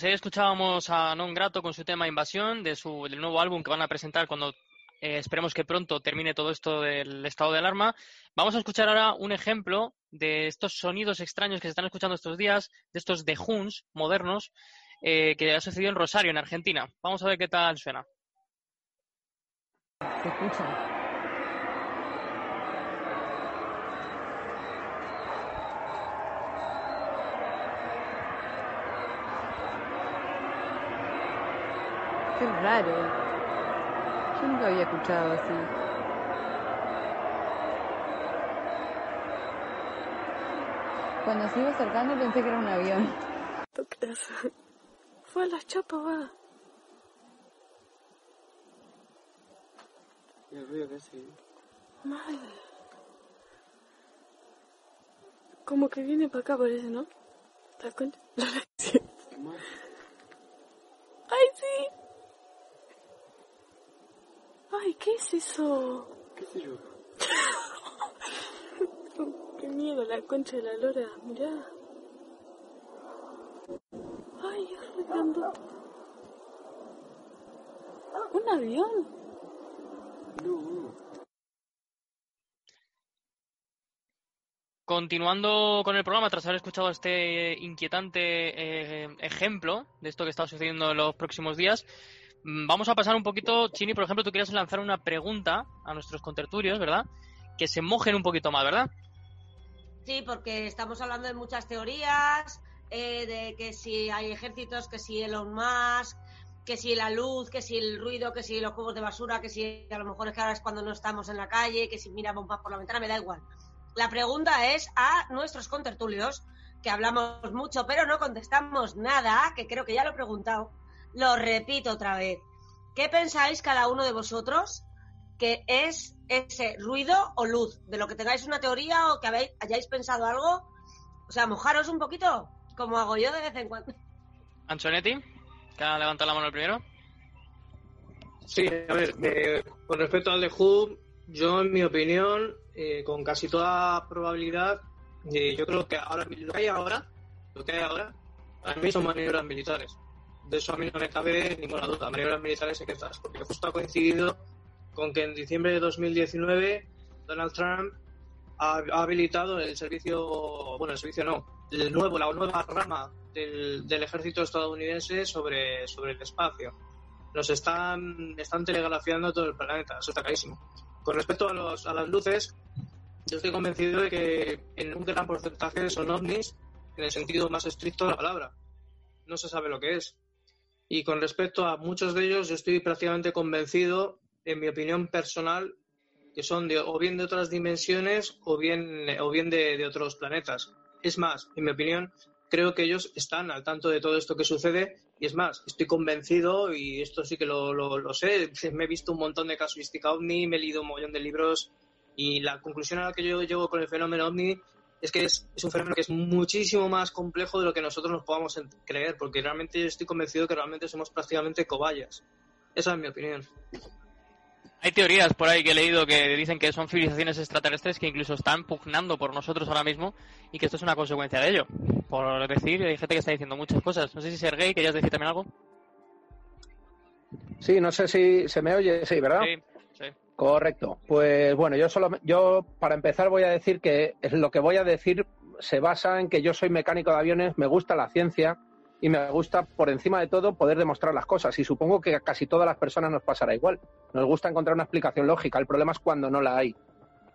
Pues ahí escuchábamos a Non Grato con su tema Invasión de su, del nuevo álbum que van a presentar cuando eh, esperemos que pronto termine todo esto del estado de alarma. Vamos a escuchar ahora un ejemplo de estos sonidos extraños que se están escuchando estos días, de estos de Huns modernos, eh, que ha sucedido en Rosario, en Argentina. Vamos a ver qué tal suena. Se escucha. Qué raro. Yo nunca había escuchado así. Cuando se iba acercando pensé que era un avión. ¿Tú crees? Fue a la chapa, va. ¿Y el ruido que hace? Madre. Como que viene para acá, parece, ¿no? ¿Te das cuenta? ¡Ay, sí! Ay, ¿qué es eso? ¿Qué sé yo? Qué miedo, la concha de la lora, mirá. Ay, es re. ¿Un avión? No. Continuando con el programa, tras haber escuchado este inquietante eh, ejemplo de esto que está sucediendo en los próximos días, vamos a pasar un poquito. Chini, por ejemplo, tú quieres lanzar una pregunta a nuestros contertulios, ¿verdad? Que se mojen un poquito más, ¿verdad? Sí, porque estamos hablando de muchas teorías, eh, de que si hay ejércitos, que si Elon Musk, que si la luz, que si el ruido, que si los juegos de basura, que si a lo mejor es que ahora es cuando no estamos en la calle, que si miramos más por la ventana, me da igual. La pregunta es a nuestros contertulios, que hablamos mucho pero no contestamos nada, que creo que ya lo he preguntado. Lo repito otra vez. ¿Qué pensáis cada uno de vosotros que es ese ruido o luz? De lo que tengáis una teoría o que habéis, hayáis pensado algo. O sea, mojaros un poquito, como hago yo de vez en cuando. Anchonetti, que ha levantado la mano el primero. Sí, a ver, eh, con respecto al de Who, yo en mi opinión, eh, con casi toda probabilidad, eh, yo creo que ahora lo que hay ahora, lo que hay ahora, a mí son maniobras militares. De eso a mí no me cabe ninguna duda. Maniobras militares secretas, porque justo ha coincidido con que en diciembre de 2019 Donald Trump ha, ha habilitado el servicio, bueno, el servicio no, el nuevo, la nueva rama del, del ejército estadounidense sobre, sobre el espacio. Nos están, están telegrafiando todo el planeta, eso está clarísimo. Con respecto a, los, a las luces, yo estoy convencido de que en un gran porcentaje son ovnis, en el sentido más estricto de la palabra. No se sabe lo que es. Y con respecto a muchos de ellos, yo estoy prácticamente convencido, en mi opinión personal, que son de, o bien de otras dimensiones o bien, o bien de, de otros planetas. Es más, en mi opinión, creo que ellos están al tanto de todo esto que sucede y es más, estoy convencido y esto sí que lo, lo, lo sé, me he visto un montón de casuística ovni, me he leído un montón de libros y la conclusión a la que yo llego con el fenómeno ovni es que es, es un fenómeno que es muchísimo más complejo de lo que nosotros nos podamos creer, porque realmente yo estoy convencido que realmente somos prácticamente cobayas. Esa es mi opinión. Hay teorías por ahí que he leído que dicen que son civilizaciones extraterrestres que incluso están pugnando por nosotros ahora mismo y que esto es una consecuencia de ello. Por decir, hay gente que está diciendo muchas cosas. No sé si Sergei, querías decir también algo. Sí, no sé si se me oye, sí, ¿verdad? Sí. Correcto. Pues bueno, yo solo, yo para empezar voy a decir que lo que voy a decir se basa en que yo soy mecánico de aviones, me gusta la ciencia y me gusta por encima de todo poder demostrar las cosas y supongo que a casi todas las personas nos pasará igual. Nos gusta encontrar una explicación lógica, el problema es cuando no la hay.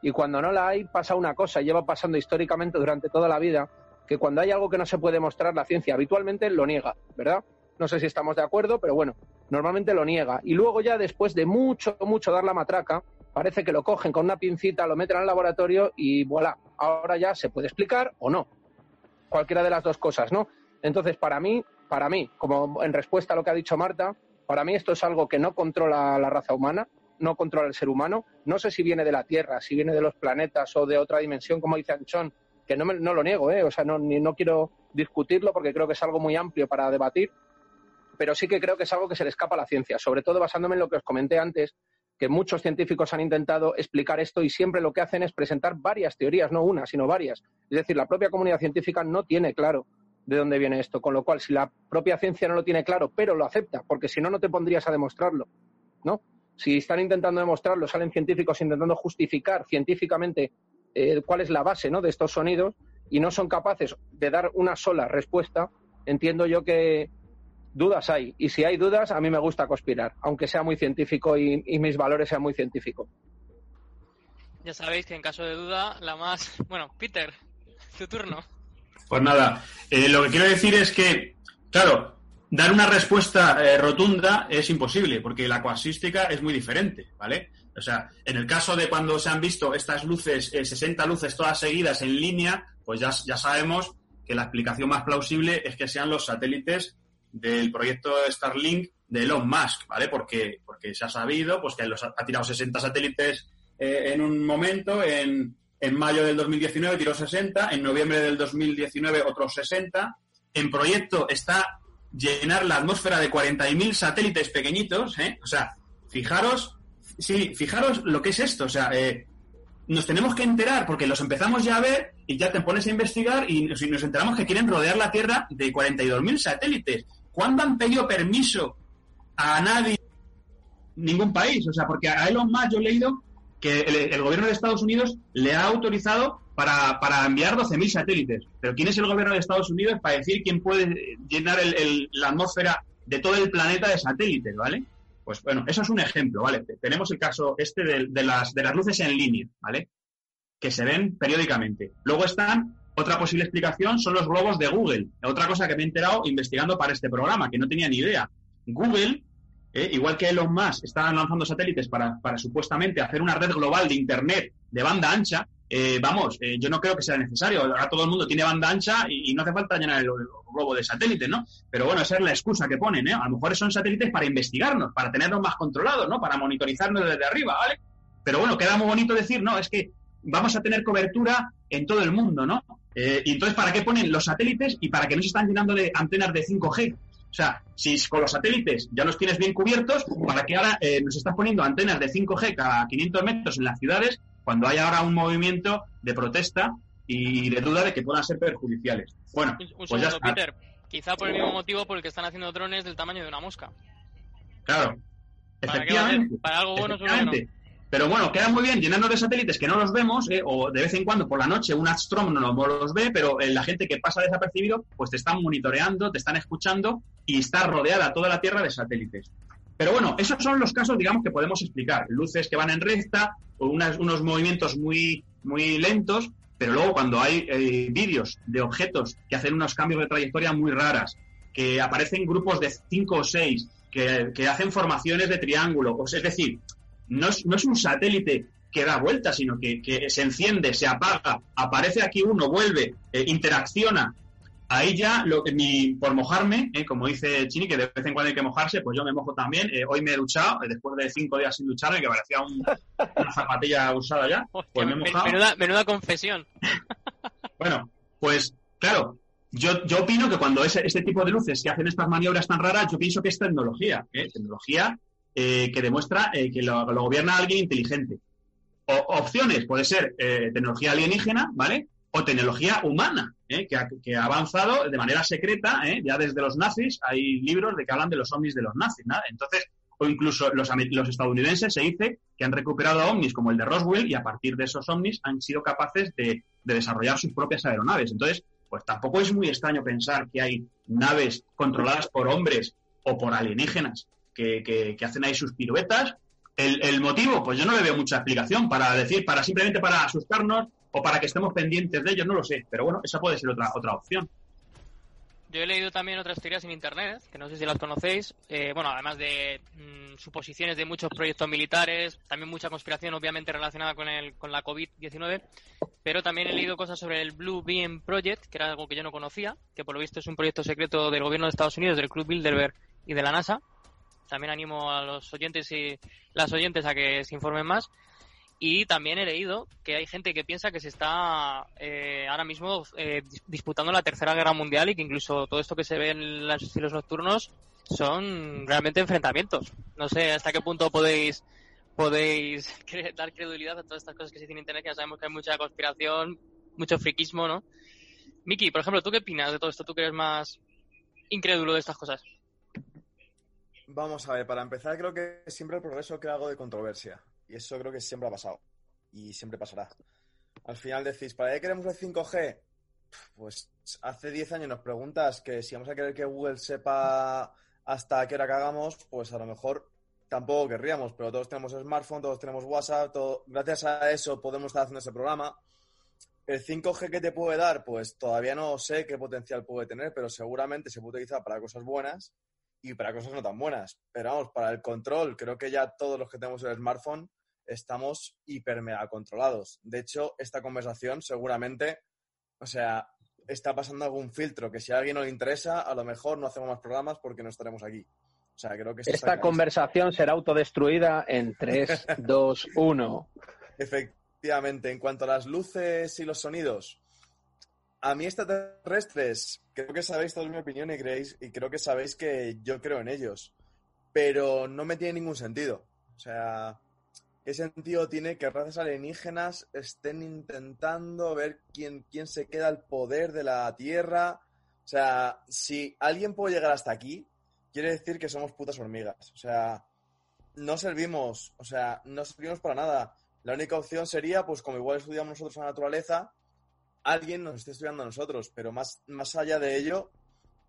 Y cuando no la hay pasa una cosa, lleva pasando históricamente durante toda la vida, que cuando hay algo que no se puede mostrar, la ciencia habitualmente lo niega, ¿verdad? No sé si estamos de acuerdo, pero bueno, normalmente lo niega. Y luego ya después de mucho, mucho dar la matraca, parece que lo cogen con una pincita, lo meten al laboratorio y voilà, ahora ya se puede explicar o no. Cualquiera de las dos cosas, ¿no? Entonces, para mí, para mí, como en respuesta a lo que ha dicho Marta, para mí esto es algo que no controla la raza humana, no controla el ser humano. No sé si viene de la Tierra, si viene de los planetas o de otra dimensión, como dice Anchón, que no, me- no lo niego, ¿eh? O sea, no, ni, no quiero discutirlo porque creo que es algo muy amplio para debatir, pero sí que creo que es algo que se le escapa a la ciencia, sobre todo basándome en lo que os comenté antes, que muchos científicos han intentado explicar esto y siempre lo que hacen es presentar varias teorías, no una, sino varias. Es decir, la propia comunidad científica no tiene claro de dónde viene esto. Con lo cual, si la propia ciencia no lo tiene claro, pero lo acepta, porque si no, no te pondrías a demostrarlo, ¿no? Si están intentando demostrarlo, salen científicos intentando justificar científicamente eh, cuál es la base ¿no? de estos sonidos y no son capaces de dar una sola respuesta, entiendo yo que dudas hay. Y si hay dudas, a mí me gusta conspirar, aunque sea muy científico y, y mis valores sean muy científicos. Ya sabéis que en caso de duda, la más... Bueno, Peter, tu turno. Pues nada, eh, lo que quiero decir es que, claro, dar una respuesta eh, rotunda es imposible, porque la cuasística es muy diferente, ¿vale? O sea, en el caso de cuando se han visto estas luces, eh, 60 luces todas seguidas en línea, pues ya, ya sabemos que la explicación más plausible es que sean los satélites del proyecto Starlink de Elon Musk, ¿vale? Porque, porque se ha sabido pues, que los ha, tirado 60 satélites eh, en un momento, en, en mayo del 2019 tiró 60, en noviembre del 2019 otros 60. En proyecto está llenar la atmósfera de 40.000 satélites pequeñitos, ¿eh? O sea, fijaros, sí, fijaros lo que es esto, o sea, eh, nos tenemos que enterar porque los empezamos ya a ver y ya te pones a investigar y nos, y nos enteramos que quieren rodear la Tierra de 42.000 satélites. ¿Cuándo han pedido permiso a nadie? Ningún país, o sea, porque a Elon Musk yo he leído que el, gobierno de Estados Unidos le ha autorizado para, para enviar 12.000 satélites. Pero ¿quién es el gobierno de Estados Unidos para decir quién puede llenar el- la atmósfera de todo el planeta de satélites, ¿vale? Pues bueno, eso es un ejemplo, ¿vale? Tenemos el caso este de, de las, de las luces en línea, ¿vale? Que se ven periódicamente. Luego están, otra posible explicación son los globos de Google. Otra cosa que me he enterado investigando para este programa, que no tenía ni idea. Google, eh, igual que Elon Musk, estaban lanzando satélites para, supuestamente hacer una red global de Internet de banda ancha. eh, vamos, eh, yo no creo que sea necesario. Ahora todo el mundo tiene banda ancha y, no hace falta llenar el, globo de satélites, ¿no? Pero bueno, esa es la excusa que ponen. A lo mejor son satélites para investigarnos, para tenernos más controlados, ¿no? Para monitorizarnos desde arriba, ¿vale? Pero bueno, queda muy bonito decir, no, es que vamos a tener cobertura en todo el mundo, ¿no? Eh, y entonces, ¿para qué ponen los satélites y para qué nos están llenando de antenas de 5G? O sea, si con los satélites ya los tienes bien cubiertos, ¿para qué ahora eh, nos estás poniendo antenas de 5G cada 500 metros en las ciudades cuando hay ahora un movimiento de protesta y de duda de que puedan ser perjudiciales? Bueno, Un pues ya segundo. Peter. Quizá por el mismo motivo por el que están haciendo drones del tamaño de una mosca. Claro. ¿Para? Efectivamente. Para algo bueno, no. Efectivamente. Pero bueno, queda muy bien llenarnos de satélites que no los vemos, eh, o de vez en cuando por la noche un astrónomo los ve, pero eh, la gente que pasa desapercibido, pues te están monitoreando, te están escuchando y está rodeada toda la Tierra de satélites. Pero bueno, esos son los casos, digamos, que podemos explicar. Luces que van en recta, o unas- unos movimientos muy, muy lentos, pero luego cuando hay eh, vídeos de objetos que hacen unos cambios de trayectoria muy raras, que aparecen grupos de cinco o seis, que, que hacen formaciones de triángulo, sea, es decir, no es, no es un satélite que da vueltas, sino que, que se enciende, se apaga, aparece aquí uno, vuelve, eh, interacciona. Ahí ya, lo, ni por mojarme, eh, como dice Chini, que de vez en cuando hay que mojarse, pues yo me mojo también. Eh, hoy me he duchado, eh, después de cinco días sin ducharme, que parecía un- una zapatilla usada ya, pues me he mojado. Menuda, menuda confesión. Bueno, pues claro, yo, yo opino que cuando ese, este tipo de luces que hacen estas maniobras tan raras, yo pienso que es tecnología, ¿eh? tecnología eh, que demuestra eh, que lo, gobierna alguien inteligente. O, opciones, puede ser eh, tecnología alienígena, ¿vale? O tecnología humana, que, ha, que ha avanzado de manera secreta, ya desde los nazis, hay libros de que hablan de los ovnis de los nazis, ¿no? Entonces, o incluso los, estadounidenses se dice que han recuperado ovnis como el de Roswell y a partir de esos ovnis han sido capaces de desarrollar sus propias aeronaves. Entonces, pues tampoco es muy extraño pensar que hay naves controladas por hombres o por alienígenas que, que- que hacen ahí sus piruetas. El, el motivo, pues yo no le veo mucha explicación para decir, para simplemente para asustarnos o para que estemos pendientes de ellos, no lo sé. Pero bueno, esa puede ser otra, otra opción. Yo he leído también otras teorías en internet, que no sé si las conocéis. Eh, bueno, además de mm, suposiciones de muchos proyectos militares, también mucha conspiración, obviamente, relacionada con, el, con la COVID-19. Pero también he leído cosas sobre el Blue Beam Project, que era algo que yo no conocía, que por lo visto es un proyecto secreto del gobierno de Estados Unidos, del Club Bilderberg y de la NASA. También animo a los oyentes y las oyentes a que se informen más. Y también he leído que hay gente que piensa que se está eh, ahora mismo eh, dis- disputando la Tercera Guerra Mundial y que incluso todo esto que se ve en los cielos nocturnos son realmente enfrentamientos. No sé hasta qué punto podéis podéis dar credibilidad a todas estas cosas que se dicen en internet, que ya sabemos que hay mucha conspiración, mucho friquismo, ¿no? Miki, por ejemplo, ¿tú qué opinas de todo esto? ¿Tú que eres más incrédulo de estas cosas? Vamos a ver, para empezar, creo que siempre el progreso crea algo de controversia. Y eso creo que siempre ha pasado. Y siempre pasará. Al final decís, ¿para qué queremos el 5G? Pues hace 10 años nos preguntas que si vamos a querer que Google sepa hasta qué hora cagamos, pues a lo mejor tampoco querríamos, pero todos tenemos smartphone, todos tenemos WhatsApp, gracias a eso podemos estar haciendo ese programa. El 5G que te puede dar, pues todavía no sé qué potencial puede tener, pero seguramente se puede utilizar para cosas buenas y para cosas no tan buenas. Pero vamos, para el control, creo que ya todos los que tenemos el smartphone estamos hiper mega controlados. De hecho, esta conversación seguramente, o sea, está pasando algún filtro que si a alguien no le interesa, a lo mejor no hacemos más programas porque no estaremos aquí. O sea, creo que Esta conversación será autodestruida en 3, 2, 1. Efectivamente, en cuanto a las luces y los sonidos, a mí extraterrestres, creo que sabéis toda mi opinión y, creéis, y creo que sabéis que yo creo en ellos, pero no me tiene ningún sentido. O sea, ¿qué sentido tiene que razas alienígenas estén intentando ver quién, quién se queda al poder de la Tierra? O sea, si alguien puede llegar hasta aquí, quiere decir que somos putas hormigas. O sea, no servimos, o sea, no servimos para nada. La única opción sería, pues como igual estudiamos nosotros la naturaleza, alguien nos esté estudiando a nosotros, pero más, más allá de ello,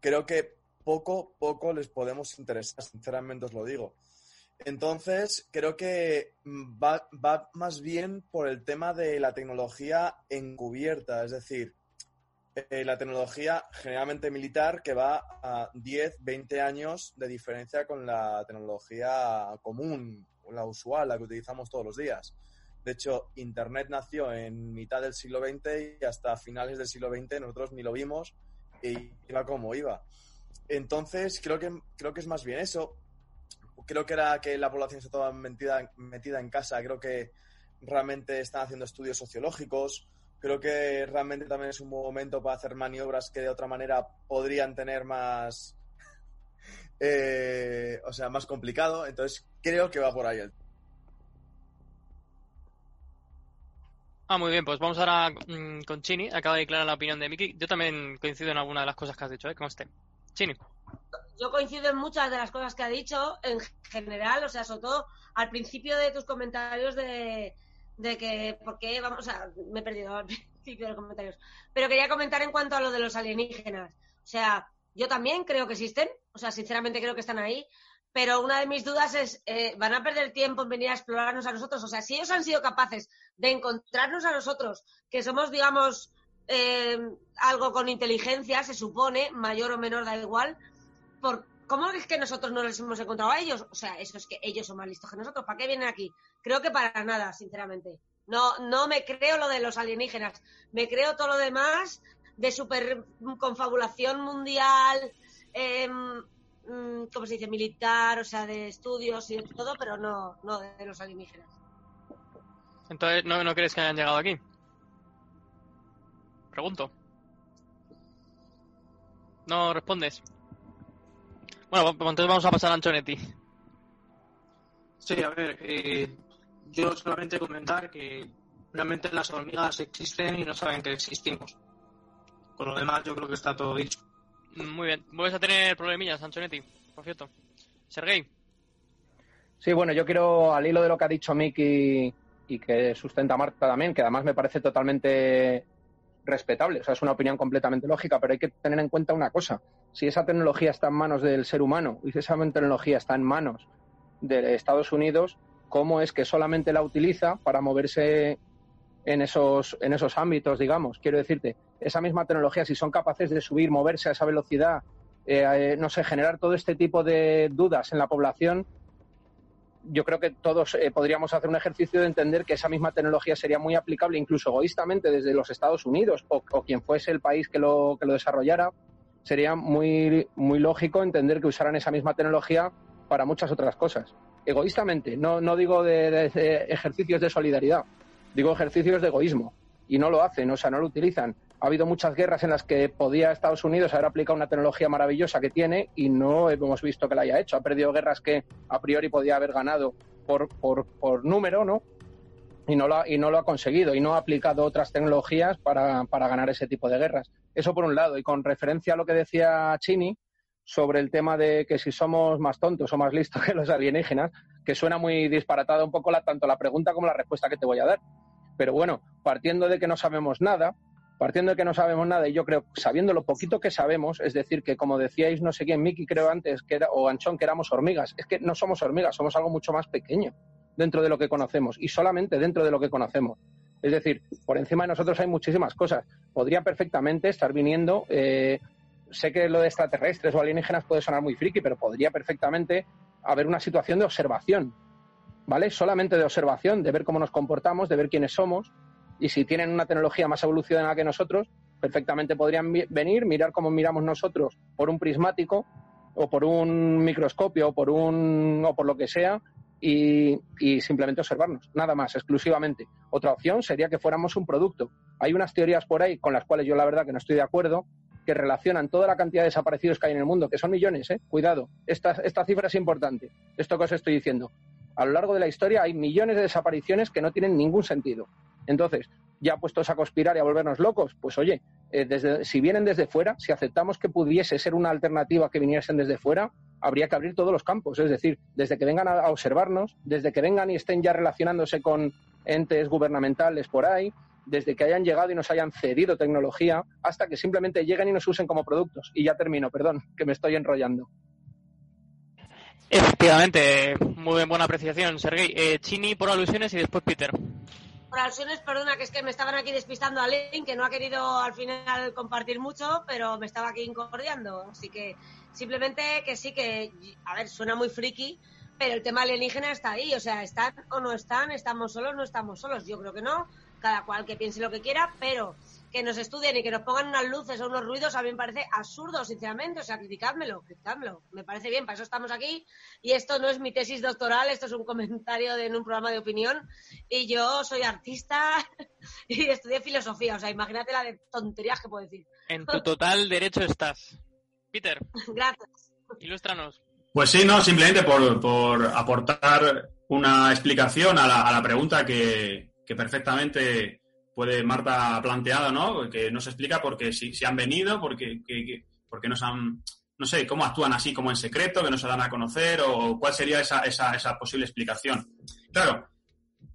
creo que poco, poco les podemos interesar, sinceramente os lo digo. Entonces, creo que mm, va, va más bien por el tema de la tecnología encubierta, es decir, eh, la tecnología generalmente militar que va a 10, 20 años de diferencia con la tecnología común, la usual, la que utilizamos todos los días. De hecho, Internet nació en mitad del siglo XX y hasta finales del siglo XX nosotros ni lo vimos y iba como iba. Entonces, creo que, creo que es más bien eso. Creo que era que la población está toda metida, metida en casa. Creo que realmente están haciendo estudios sociológicos. Creo que realmente también es un momento para hacer maniobras que de otra manera podrían tener más. eh, o sea, más complicado. Entonces, creo que va por ahí el Ah, muy bien, pues vamos ahora mm, con Chini. Acaba de declarar la opinión de Miki. Yo también coincido en alguna de las cosas que has dicho, ¿eh? Conste. Chini. Yo coincido en muchas de las cosas que ha dicho, en general, o sea, sobre todo al principio de tus comentarios de, de que, ¿por qué vamos a.? Me he perdido al principio de los comentarios. Pero quería comentar en cuanto a lo de los alienígenas. O sea, yo también creo que existen, o sea, sinceramente creo que están ahí. Pero una de mis dudas es, eh, ¿van a perder tiempo en venir a explorarnos a nosotros? O sea, si ellos han sido capaces de encontrarnos a nosotros, que somos, digamos, eh, algo con inteligencia, se supone, mayor o menor, da igual, por, ¿cómo es que nosotros no les hemos encontrado a ellos? O sea, eso es que ellos son más listos que nosotros. ¿Para qué vienen aquí? Creo que para nada, sinceramente. No, no me creo lo de los alienígenas. Me creo todo lo demás de super confabulación mundial, eh, mm, ¿cómo se dice? Militar, o sea, de estudios y de todo, pero no, no de los alienígenas. Entonces, ¿no, ¿no crees que hayan llegado aquí? Pregunto. No respondes. Bueno, pues entonces vamos a pasar a Anchonetti. Sí, a ver, eh, yo solamente comentar que realmente las hormigas existen y no saben que existimos. Con lo demás, yo creo que está todo dicho. Muy bien. Vuelves a tener problemillas, Anchonetti, por cierto. Sergei. Sí, bueno, yo quiero, al hilo de lo que ha dicho Miki y que sustenta Marta también, que además me parece totalmente respetable, o sea, es una opinión completamente lógica, pero hay que tener en cuenta una cosa. Si esa tecnología está en manos del ser humano y si esa tecnología está en manos de Estados Unidos, ¿cómo es que solamente la utiliza para moverse en esos, en esos ámbitos, digamos? Quiero decirte, esa misma tecnología, si son capaces de subir, moverse a esa velocidad, eh, eh, no sé, generar todo este tipo de dudas en la población, yo creo que todos eh, podríamos hacer un ejercicio de entender que esa misma tecnología sería muy aplicable incluso egoístamente desde los Estados Unidos o, o quien fuese el país que lo, que lo desarrollara. Sería muy, muy lógico entender que usaran esa misma tecnología para muchas otras cosas. Egoístamente, no, no digo de, ejercicios de solidaridad, digo ejercicios de egoísmo. Y no lo hacen, o sea, no lo utilizan. Ha habido muchas guerras en las que podía Estados Unidos haber aplicado una tecnología maravillosa que tiene y no hemos visto que la haya hecho. Ha perdido guerras que a priori podía haber ganado por, por, por número, ¿no? Y no, lo ha, y no lo ha conseguido y no ha aplicado otras tecnologías para, para ganar ese tipo de guerras. Eso por un lado. Y con referencia a lo que decía Chini sobre el tema de que si somos más tontos o más listos que los alienígenas, que suena muy disparatada un poco la, tanto la pregunta como la respuesta que te voy a dar. Pero bueno, partiendo de que no sabemos nada, partiendo de que no sabemos nada, y yo creo, sabiendo lo poquito que sabemos, es decir, que como decíais, no sé quién, Miki creo antes, que era, o Anchón, que éramos hormigas, es que no somos hormigas, somos algo mucho más pequeño dentro de lo que conocemos y solamente dentro de lo que conocemos. Es decir, por encima de nosotros hay muchísimas cosas. Podría perfectamente estar viniendo, eh, sé que lo de extraterrestres o alienígenas puede sonar muy friki, pero podría perfectamente haber una situación de observación, ¿vale? Solamente de observación, de ver cómo nos comportamos, de ver quiénes somos, y si tienen una tecnología más evolucionada que nosotros, perfectamente podrían venir, mirar cómo miramos nosotros por un prismático o por un microscopio o por un o por lo que sea y, y, simplemente observarnos, nada más, exclusivamente. Otra opción sería que fuéramos un producto. Hay unas teorías por ahí con las cuales yo la verdad que no estoy de acuerdo, que relacionan toda la cantidad de desaparecidos que hay en el mundo, que son millones, ¿eh? cuidado, esta, esta cifra es importante, esto que os estoy diciendo. A lo largo de la historia hay millones de desapariciones que no tienen ningún sentido. Entonces, ya puestos a conspirar y a volvernos locos, pues oye, eh, desde, si vienen desde fuera, si aceptamos que pudiese ser una alternativa que viniesen desde fuera, habría que abrir todos los campos, es decir, desde que vengan a, observarnos, desde que vengan y estén ya relacionándose con entes gubernamentales por ahí, desde que hayan llegado y nos hayan cedido tecnología, hasta que simplemente lleguen y nos usen como productos. Y ya termino, perdón, que me estoy enrollando. Efectivamente, muy buena apreciación, Sergei. Eh, Chini por alusiones y después Peter. Por alusiones, perdona, que es que me estaban aquí despistando a Link, que no ha querido al final compartir mucho, pero me estaba aquí incordiando. Así que simplemente que sí que, a ver, suena muy friki, pero el tema alienígena está ahí. O sea, están o no están, estamos solos, no estamos solos. Yo creo que no, cada cual que piense lo que quiera, pero que nos estudien y que nos pongan unas luces o unos ruidos a mí me parece absurdo, sinceramente. O sea, criticádmelo, criticádmelo. Me parece bien, para eso estamos aquí. Y esto no es mi tesis doctoral, esto es un comentario de, en un programa de opinión. Y yo soy artista y estudié filosofía. O sea, imagínate la de tonterías que puedo decir. En tu total derecho estás. Peter. Gracias. Ilústranos. Pues sí, no, simplemente por, por aportar una explicación a la, a la pregunta que, que perfectamente puede Marta ha planteado, ¿no? Que nos explica por qué si, si han venido, porque que, porque nos han, no sé, cómo actúan así como en secreto, que no se dan a conocer, o cuál sería esa, esa, esa posible explicación. Claro,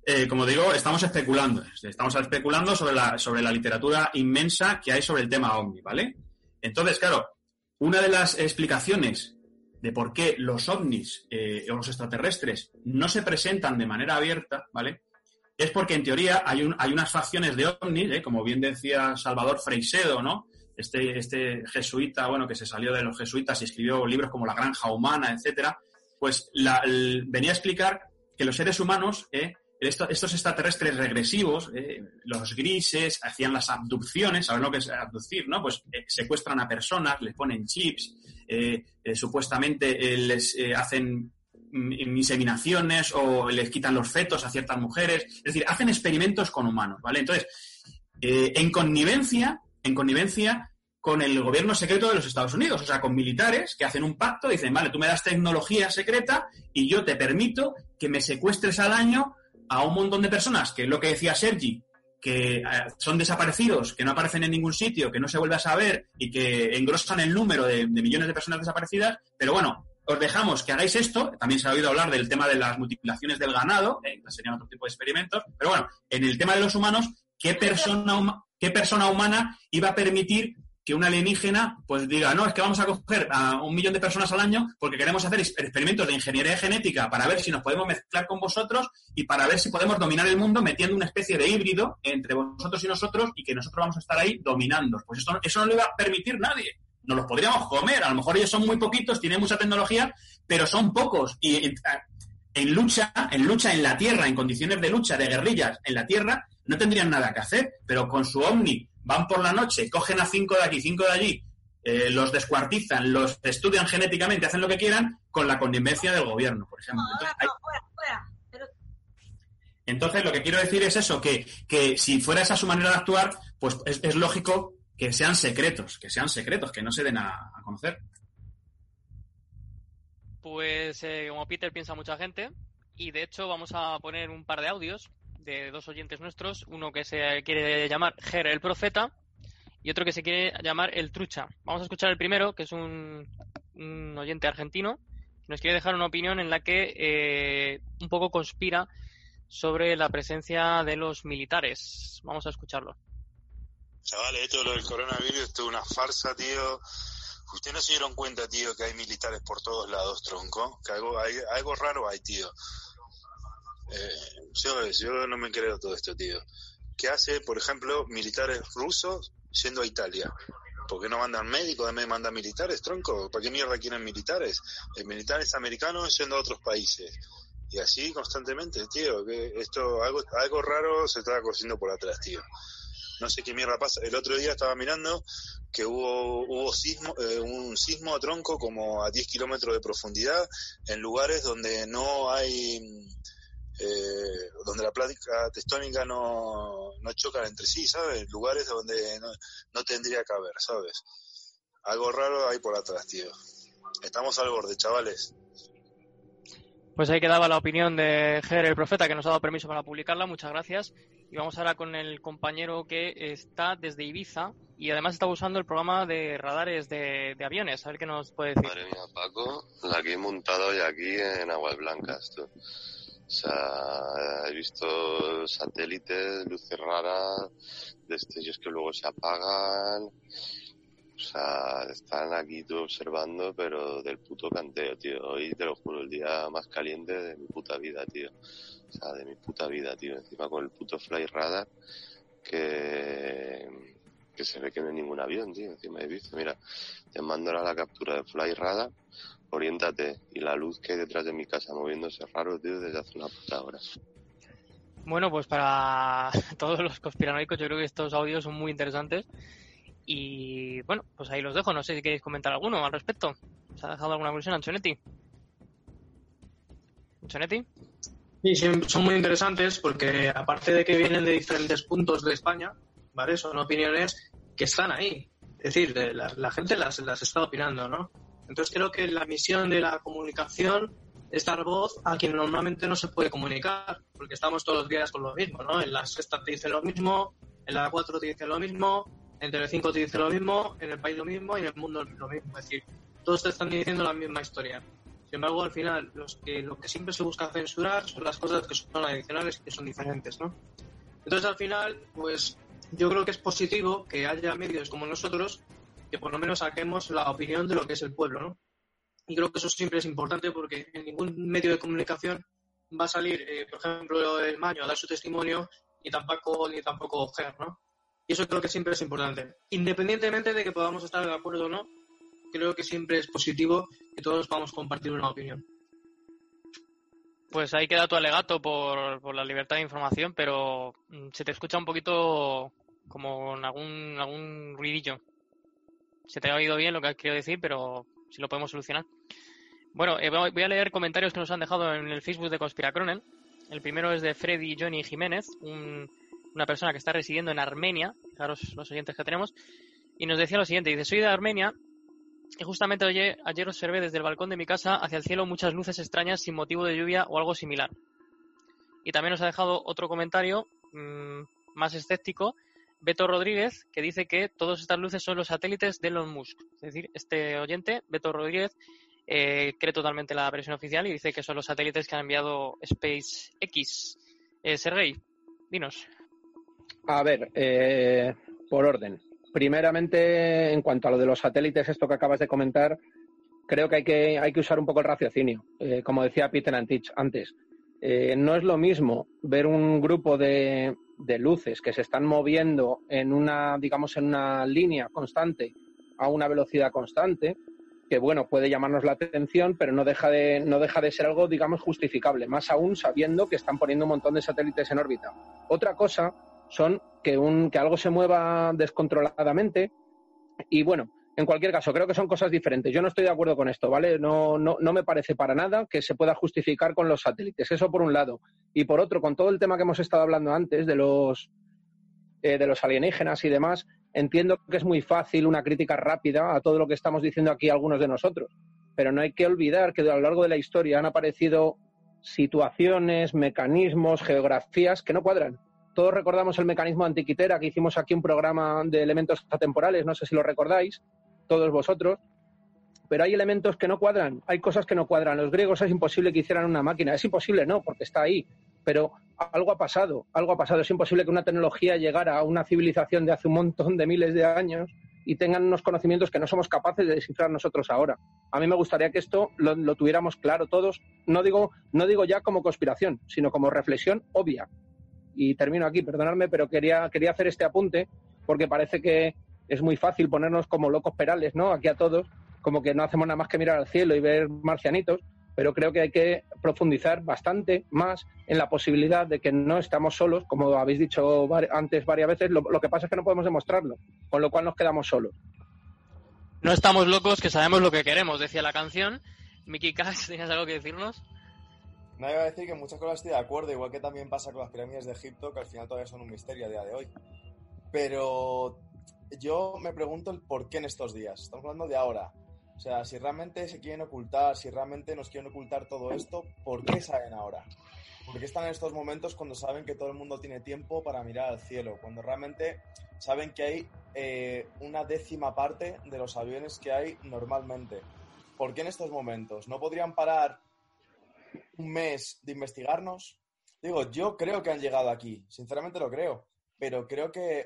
eh, como digo, estamos especulando, estamos especulando sobre la, sobre la literatura inmensa que hay sobre el tema OVNI, ¿vale? Entonces, claro, una de las explicaciones de por qué los ovnis eh, o los extraterrestres no se presentan de manera abierta, ¿vale? Es porque en teoría hay, un, hay unas facciones de ovnis, ¿eh? como bien decía Salvador Freixedo, ¿no? Este, este jesuita, bueno, que se salió de los jesuitas y escribió libros como La Granja Humana, etcétera, pues venía a explicar que los seres humanos, ¿eh? estos, extraterrestres regresivos, ¿eh? los grises, hacían las abducciones, ¿saben lo que es abducir, no? Pues secuestran a personas, les ponen chips, supuestamente les hacen inseminaciones o les quitan los fetos a ciertas mujeres. Es decir, hacen experimentos con humanos, ¿vale? Entonces, eh, en connivencia, en connivencia con el gobierno secreto de los Estados Unidos, o sea, con militares que hacen un pacto, dicen, vale, tú me das tecnología secreta y yo te permito que me secuestres al año a un montón de personas, que es lo que decía Sergi, que eh, son desaparecidos, que no aparecen en ningún sitio, que no se vuelve a saber y que engrosan el número de millones de personas desaparecidas, pero bueno, os dejamos que hagáis esto. También se ha oído hablar del tema de las multiplicaciones del ganado, serían otro tipo de experimentos. Pero bueno, en el tema de los humanos, ¿qué persona, ¿qué persona humana iba a permitir que una alienígena pues diga, no, es que vamos a coger a un millón de personas al año porque queremos hacer experimentos de ingeniería genética para ver si nos podemos mezclar con vosotros y para ver si podemos dominar el mundo metiendo una especie de híbrido entre vosotros y nosotros y que nosotros vamos a estar ahí dominando. Pues eso, eso no lo iba a permitir nadie nos los podríamos comer. A lo mejor ellos son muy poquitos, tienen mucha tecnología, pero son pocos. Y en, lucha, en lucha en la tierra, en condiciones de lucha, de guerrillas en la tierra, no tendrían nada que hacer. Pero con su Omni van por la noche, cogen a cinco de aquí, cinco de allí, eh, los descuartizan, los estudian genéticamente, hacen lo que quieran, con la connivencia del gobierno, por ejemplo. Entonces, lo que quiero decir es eso, que, que si fuera esa su manera de actuar, pues es lógico que sean secretos, que sean secretos, que no se den a, conocer. Pues eh, como Peter piensa mucha gente, y de hecho vamos a poner un par de audios de dos oyentes nuestros, uno que se quiere llamar Ger el Profeta y otro que se quiere llamar El Trucha. Vamos a escuchar el primero, que es un, un oyente argentino, nos quiere dejar una opinión en la que eh, un poco conspira sobre la presencia de los militares. Vamos a escucharlo. Chavales, esto lo del coronavirus esto es una farsa, tío. Ustedes no se dieron cuenta, tío, que hay militares por todos lados, tronco. Que algo, hay, algo raro hay, tío. Eh, yo, yo no me creo todo esto, tío. ¿Qué hace, por ejemplo, militares rusos yendo a Italia? ¿Por qué no mandan médicos de mandar militares, tronco? ¿Para qué mierda quieren militares? Eh, militares americanos yendo a otros países. Y así constantemente, tío. Que esto, algo, algo raro se está cociendo por atrás, tío. No sé qué mierda pasa. El otro día estaba mirando que hubo, hubo sismo, eh, un sismo a tronco como a 10 kilómetros de profundidad en lugares donde no hay eh, donde la plática testónica no, no chocan entre sí, ¿sabes? Lugares donde no, no, tendría que haber, ¿sabes? Algo raro hay por atrás, tío. Estamos al borde, chavales. Pues ahí quedaba la opinión de Ger el Profeta, que nos ha dado permiso para publicarla. Muchas gracias. Y vamos ahora con el compañero que está desde Ibiza y además está usando el programa de radares de, de aviones. A ver qué nos puede decir. Madre mía, Paco, la que he montado hoy aquí en Aguas Blancas. Tú. O sea, he visto satélites, luces raras, destellos que luego se apagan. O sea, están aquí tú observando, pero del puto canteo, tío. Hoy te lo juro, el día más caliente de mi puta vida, tío. O sea, de mi puta vida, tío. Encima con el puto fly radar que, que se ve que no hay ningún avión, tío. Encima he visto, mira, te mando ahora la captura de fly radar, oriéntate. Y la luz que hay detrás de mi casa moviéndose raro, tío, desde hace una puta hora. Bueno, pues para todos los conspiranoicos yo creo que estos audios son muy interesantes. Y bueno, pues ahí los dejo. No sé si queréis comentar alguno al respecto. ¿Os ha dejado alguna conclusión, Anchonetti? ¿Anchonetti? Sí, son muy interesantes porque aparte de que vienen de diferentes puntos de España, ¿vale? Son opiniones que están ahí. Es decir, la, la gente las, las está opinando, ¿no? Entonces creo que la misión de la comunicación es dar voz a quien normalmente no se puede comunicar, porque estamos todos los días con lo mismo, ¿no? En la sexta te dice lo mismo, en la cuatro te dice lo mismo, en Telecinco te dice lo mismo, en el país lo mismo y en el mundo lo mismo. Es decir, todos te están diciendo la misma historia. Sin embargo, al final, los que, lo que siempre se busca censurar son las cosas que son adicionales y que son diferentes, ¿no? Entonces, al final, pues yo creo que es positivo que haya medios como nosotros que por lo menos saquemos la opinión de lo que es el pueblo, ¿no? Y creo que eso siempre es importante porque en ningún medio de comunicación va a salir, eh, por ejemplo, el Maño a dar su testimonio, ni tampoco, ni tampoco Ger, ¿no? Y eso creo que siempre es importante. Independientemente de que podamos estar de acuerdo o no, creo que siempre es positivo que todos podamos compartir una opinión. Pues ahí queda tu alegato por, por la libertad de información, pero mm, se te escucha un poquito como en algún, algún ruidillo. Se te ha oído bien lo que has querido decir, pero si lo podemos solucionar. Bueno, eh, voy a leer comentarios que nos han dejado en el Facebook de Conspiracronen. El primero es de Freddy Johnny Jiménez, un, una persona que está residiendo en Armenia, fijaros los oyentes que tenemos, y nos decía lo siguiente, dice, soy de Armenia y justamente ayer, ayer observé desde el balcón de mi casa hacia el cielo muchas luces extrañas sin motivo de lluvia o algo similar. Y también nos ha dejado otro comentario mmm, más escéptico, Beto Rodríguez, que dice que todas estas luces son los satélites de Elon Musk. Es decir, este oyente, Beto Rodríguez, eh, cree totalmente la versión oficial y dice que son los satélites que han enviado SpaceX. Eh, Sergey, dinos. A ver, eh, por orden. Primeramente, en cuanto a lo de los satélites, esto que acabas de comentar, creo que hay que, hay que usar un poco el raciocinio. Eh, como decía Peter Antich antes, eh, no es lo mismo ver un grupo de, de, luces que se están moviendo en una, digamos, en una línea constante a una velocidad constante, que bueno, puede llamarnos la atención, pero no deja de, no deja de ser algo, digamos, justificable, más aún sabiendo que están poniendo un montón de satélites en órbita. Otra cosa son que, un, que algo se mueva descontroladamente y bueno, en cualquier caso, creo que son cosas diferentes. Yo no estoy de acuerdo con esto, ¿vale? No, no, no me parece para nada que se pueda justificar con los satélites. Eso por un lado. Y por otro, con todo el tema que hemos estado hablando antes de los, eh, de los alienígenas y demás, entiendo que es muy fácil una crítica rápida a todo lo que estamos diciendo aquí algunos de nosotros. Pero no hay que olvidar que a lo largo de la historia han aparecido situaciones, mecanismos, geografías que no cuadran todos recordamos el mecanismo antiquitera que hicimos aquí un programa de elementos atemporales, no sé si lo recordáis, todos vosotros, pero hay elementos que no cuadran, hay cosas que no cuadran. Los griegos es imposible que hicieran una máquina, es imposible, no, porque está ahí, pero algo ha pasado, algo ha pasado. Es imposible que una tecnología llegara a una civilización de hace un montón de miles de años y tengan unos conocimientos que no somos capaces de descifrar nosotros ahora. A mí me gustaría que esto lo, lo tuviéramos claro todos, no digo, no digo ya como conspiración, sino como reflexión obvia. Y termino aquí, perdonadme, pero quería, quería hacer este apunte porque parece que es muy fácil ponernos como locos perales, ¿no? Aquí a todos, como que no hacemos nada más que mirar al cielo y ver marcianitos, pero creo que hay que profundizar bastante más en la posibilidad de que no estamos solos, como habéis dicho antes varias veces, lo, que pasa es que no podemos demostrarlo, con lo cual nos quedamos solos. No estamos locos, que sabemos lo que queremos, decía la canción. Mickey Cash, ¿tenías algo que decirnos? No iba a decir que muchas cosas estoy de acuerdo, igual que también pasa con las pirámides de Egipto, que al final todavía son un misterio a día de hoy. Pero yo me pregunto el por qué en estos días. Estamos hablando de ahora. O sea, si realmente se quieren ocultar, si realmente nos quieren ocultar todo esto, ¿por qué saben ahora? ¿Por qué están en estos momentos cuando saben que todo el mundo tiene tiempo para mirar al cielo? Cuando realmente saben que hay eh, una décima parte de los aviones que hay normalmente. ¿Por qué en estos momentos? ¿No podrían parar un mes de investigarnos? Digo, yo creo que han llegado aquí, sinceramente lo creo, pero creo que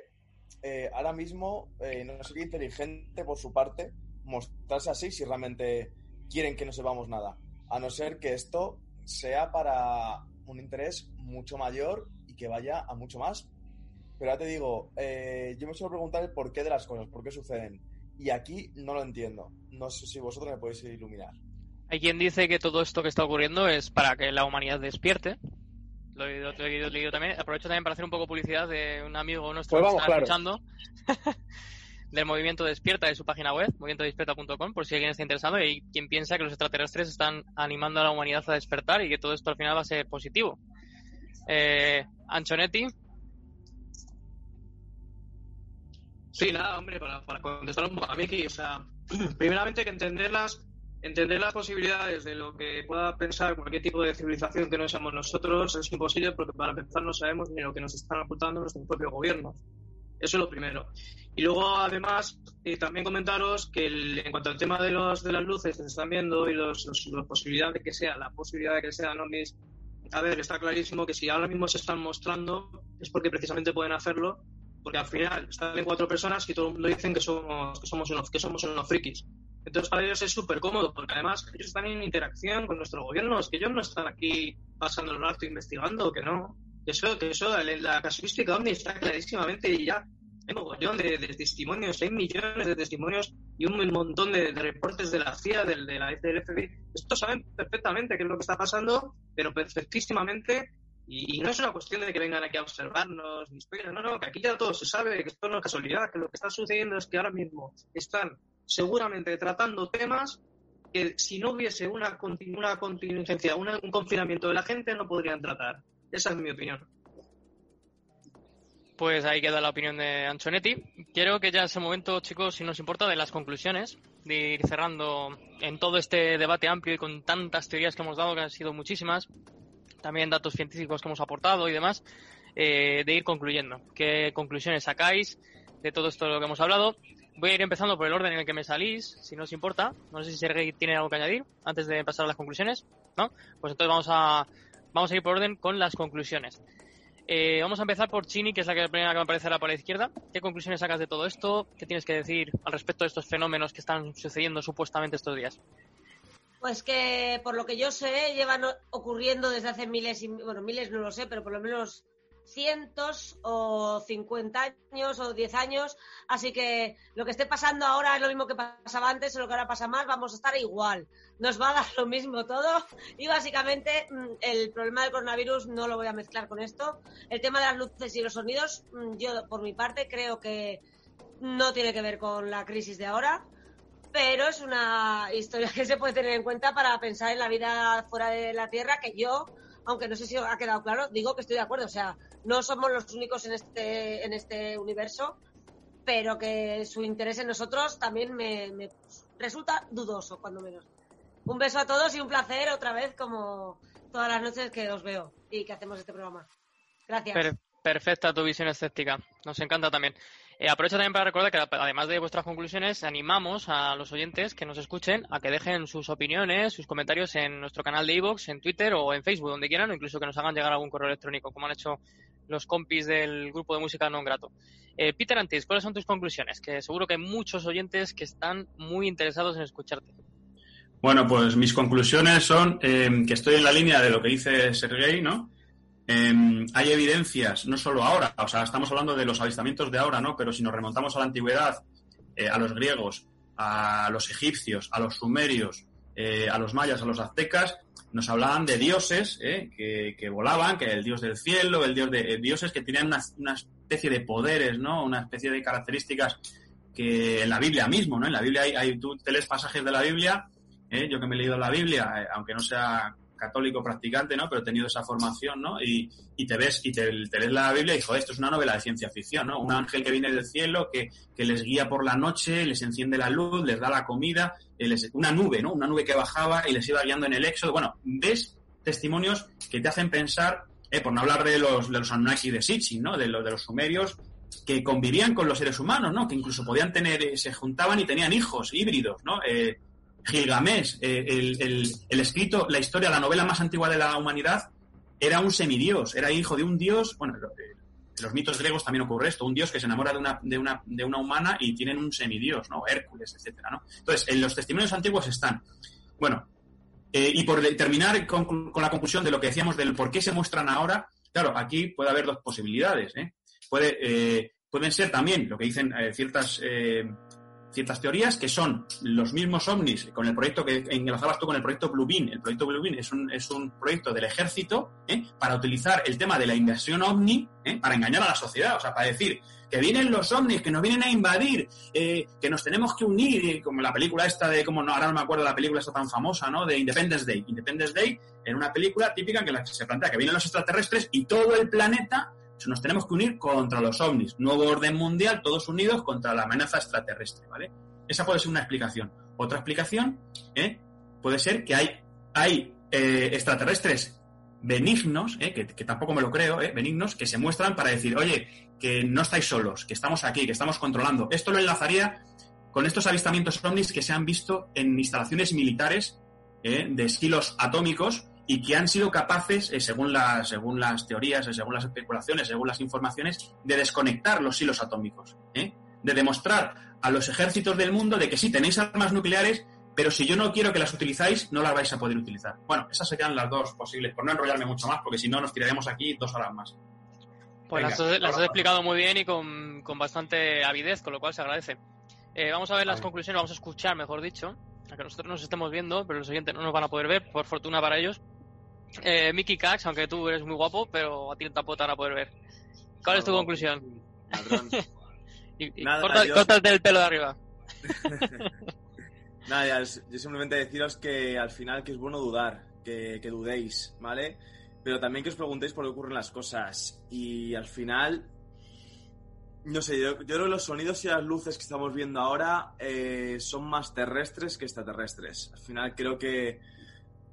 eh, ahora mismo eh, no sería inteligente por su parte mostrarse así si realmente quieren que no sepamos nada. A no ser que esto sea para un interés mucho mayor y que vaya a mucho más. Pero ya te digo, eh, yo me suelo preguntar el porqué de las cosas, por qué suceden. Y aquí no lo entiendo. No sé si vosotros me podéis iluminar. Hay quien dice que todo esto que está ocurriendo es para que la humanidad despierte. Lo he, lo he- lo he leído también. Aprovecho también para hacer un poco publicidad de un amigo nuestro Pues que está claro. escuchando. del movimiento Despierta de su página web, movimientodespierta.com, por si alguien está interesado y quien piensa que los extraterrestres están animando a la humanidad a despertar y que todo esto al final va a ser positivo. Eh, Anchonetti, Sí, nada, hombre, para, para contestar un poco a Miki, o sea, primeramente hay que entenderlas, entender las posibilidades de lo que pueda pensar cualquier tipo de civilización que no seamos nosotros es imposible porque para empezar no sabemos ni lo que nos están ocultando nuestros propios gobiernos. Eso es lo primero. Y luego, además, eh, también comentaros que el- en cuanto al tema de, los, de las luces que se están viendo y los, los- de que sea, la posibilidad de que sean ovnis, a ver, está clarísimo que si ahora mismo se están mostrando es porque precisamente pueden hacerlo porque al final están cuatro personas y todo el mundo dicen que somos, que somos, unos, que somos unos frikis. Entonces para ellos es súper cómodo, porque además ellos están en interacción con nuestro gobierno, es que ellos no están aquí pasando el rato investigando, que no. Eso, que eso, la, la casuística ovni está clarísimamente y ya hay mogollón de, de testimonios, hay millones de testimonios y un montón de, de reportes de la CIA, del, de la, FBI. Estos saben perfectamente qué es lo que está pasando, pero perfectísimamente y, no es una cuestión de que vengan aquí a observarnos ni no, no, que aquí ya todo se sabe, que esto no es casualidad, que lo que está sucediendo es que ahora mismo están seguramente tratando temas que si no hubiese una, una contingencia, una- un confinamiento de la gente, no podrían tratar. Esa es mi opinión. pues ahí queda la opinión de Anchonetti. Quiero que ya es el momento, chicos, si nos importa, de las conclusiones, de ir cerrando en todo este debate amplio y con tantas teorías que hemos dado, que han sido muchísimas, también datos científicos que hemos aportado y demás, eh, de ir concluyendo. ¿Qué conclusiones sacáis de todo esto de lo que hemos hablado? Voy a ir empezando por el orden en el que me salís, si no os importa. No sé si Sergei tiene algo que añadir antes de pasar a las conclusiones. ¿No? Pues entonces vamos a, vamos a ir por orden con las conclusiones. Eh, vamos a empezar por Chini, que es la que primera que me aparecerá por la izquierda. ¿Qué conclusiones sacas de todo esto? ¿Qué tienes que decir al respecto de estos fenómenos que están sucediendo supuestamente estos días? Pues que por lo que yo sé llevan ocurriendo desde hace miles y bueno miles no lo sé pero por lo menos cientos o 50 años o 10 años. Así que lo que esté pasando ahora es lo mismo que pasaba antes o lo que ahora pasa más vamos a estar igual. Nos va a dar lo mismo todo. Y básicamente mm, el problema del coronavirus no lo voy a mezclar con esto. El tema de las luces y los sonidos mm, yo por mi parte creo que no tiene que ver con la crisis de ahora pero es una historia que se puede tener en cuenta para pensar en la vida fuera de la Tierra, que yo, aunque no sé si ha quedado claro, digo que estoy de acuerdo. O sea, no somos los únicos en este, en este universo, pero que su interés en nosotros también me, me resulta dudoso, cuando menos. Un beso a todos y un placer otra vez, como todas las noches que os veo y que hacemos este programa. Gracias. Per- Perfecta tu visión escéptica. Nos encanta también. Eh, aprovecho también para recordar que además de vuestras conclusiones, animamos a los oyentes que nos escuchen a que dejen sus opiniones, sus comentarios en nuestro canal de iVoox, en Twitter o en Facebook, donde quieran, o incluso que nos hagan llegar algún correo electrónico, como han hecho los compis del grupo de música non grato. Eh, Peter Antis, ¿cuáles son tus conclusiones? Que seguro que hay muchos oyentes que están muy interesados en escucharte. Bueno, pues mis conclusiones son eh, que estoy en la línea de lo que dice Sergei, ¿no? Eh, hay evidencias, no solo ahora, o sea, estamos hablando de los avistamientos de ahora, ¿no? Pero si nos remontamos a la antigüedad, eh, a los griegos, a los egipcios, a los sumerios, eh, a los mayas, a los aztecas, nos hablaban de dioses ¿eh? que, que, volaban, que el dios del cielo, el dios de dioses que tenían una, una, especie de poderes, ¿no? Una especie de características que en la Biblia mismo, ¿no? En la Biblia hay, hay tú te lees pasajes de la Biblia, yo que me he leído la Biblia, aunque no sea católico practicante, ¿no? Pero he tenido esa formación, ¿no? Y, y te ves y te, te, lees la Biblia y dijo, esto es una novela de ciencia ficción, ¿no? Un ángel que viene del cielo, que, que les guía por la noche, les enciende la luz, les da la comida, les, una nube, ¿no? Una nube que bajaba y les iba guiando en el éxodo. Bueno, ves testimonios que te hacen pensar, eh, por no hablar de los, de los Anunnaki de Sitchin, ¿no? De, los, de los sumerios que convivían con los seres humanos, ¿no? Que incluso podían tener, se juntaban y tenían hijos híbridos, ¿no? Eh, Gilgamesh, eh, el, el, el, escrito, la historia, la novela más antigua de la humanidad, era un semidios, era hijo de un dios, bueno, en los mitos griegos también ocurre esto, un dios que se enamora de una, de una, de una humana y tienen un semidios, ¿no? Hércules, etcétera, ¿no? Entonces, en los testimonios antiguos están. Bueno, eh, y por terminar con, con, la conclusión de lo que decíamos del por qué se muestran ahora, claro, aquí puede haber dos posibilidades, ¿eh? Puede, eh, pueden ser también lo que dicen ciertas ciertas teorías que son los mismos ovnis con el proyecto que enlazabas tú con el proyecto Blue Beam. El proyecto Blue Beam es un, es un proyecto del ejército ¿eh? para utilizar el tema de la invasión ovni ¿eh? para engañar a la sociedad, o sea, para decir que vienen los ovnis, que nos vienen a invadir, eh, que nos tenemos que unir, como la película esta de, como no, ahora no me acuerdo la película esta tan famosa, ¿no? De Independence Day. Independence Day en una película típica en que la, se plantea que vienen los extraterrestres y todo el planeta nos tenemos que unir contra los ovnis. Nuevo orden mundial, todos unidos contra la amenaza extraterrestre, ¿vale? Esa puede ser una explicación. Otra explicación ¿eh? puede ser que hay, hay eh, extraterrestres benignos, ¿eh? que, tampoco me lo creo, ¿eh? benignos, que se muestran para decir, oye, que no estáis solos, que estamos aquí, que estamos controlando. Esto lo enlazaría con estos avistamientos ovnis que se han visto en instalaciones militares de estilos atómicos y que han sido capaces, eh, según, la, según las teorías, eh, según las especulaciones, según las informaciones, de desconectar los hilos atómicos, ¿eh? de demostrar a los ejércitos del mundo de que sí tenéis armas nucleares, pero si yo no quiero que las utilizáis, no las vais a poder utilizar. Bueno, esas serían las dos posibles, por no enrollarme mucho más, porque si no nos tiraremos aquí dos horas más. Pues Venga, las, las has explicado muy bien y con, con, bastante avidez, con lo cual se agradece. Vamos a ver las conclusiones, vamos a escuchar, mejor dicho, a que nosotros nos estemos viendo, pero los oyentes no nos van a poder ver, por fortuna para ellos. Eh, Mickey Cax, aunque tú eres muy guapo, pero a ti tampoco te van a poder ver. ¿Cuál es tu conclusión? y, y Nada, corta, yo... córtate el pelo de arriba. Nada, ya, yo simplemente deciros que al final que es bueno dudar, que, que, dudéis, ¿vale? Pero también que os preguntéis por qué ocurren las cosas. Y al final, no sé, yo, yo creo que los sonidos y las luces que estamos viendo ahora eh, son más terrestres que extraterrestres. Al final creo que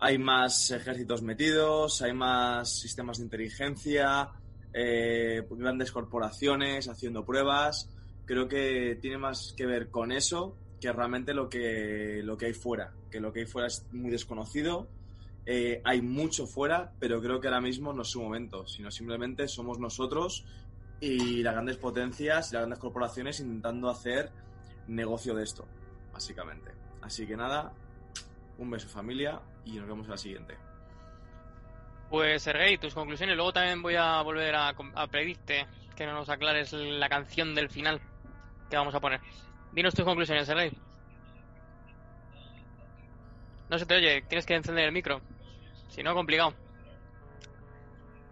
hay más ejércitos metidos, hay más sistemas de inteligencia, eh, grandes corporaciones haciendo pruebas. Creo que tiene más que ver con eso que realmente lo que, lo que hay fuera. Que lo que hay fuera es muy desconocido. Eh, hay mucho fuera, pero creo que ahora mismo no es su momento, sino simplemente somos nosotros y las grandes potencias y las grandes corporaciones intentando hacer negocio de esto, básicamente. Así que nada, un beso familia y nos vemos en la siguiente. Pues Sergei, tus conclusiones. Luego también voy a volver a, a pedirte que no nos aclares la canción del final que vamos a poner. Dinos tus conclusiones, Sergei. No se te oye, tienes que encender el micro. Si no, complicado.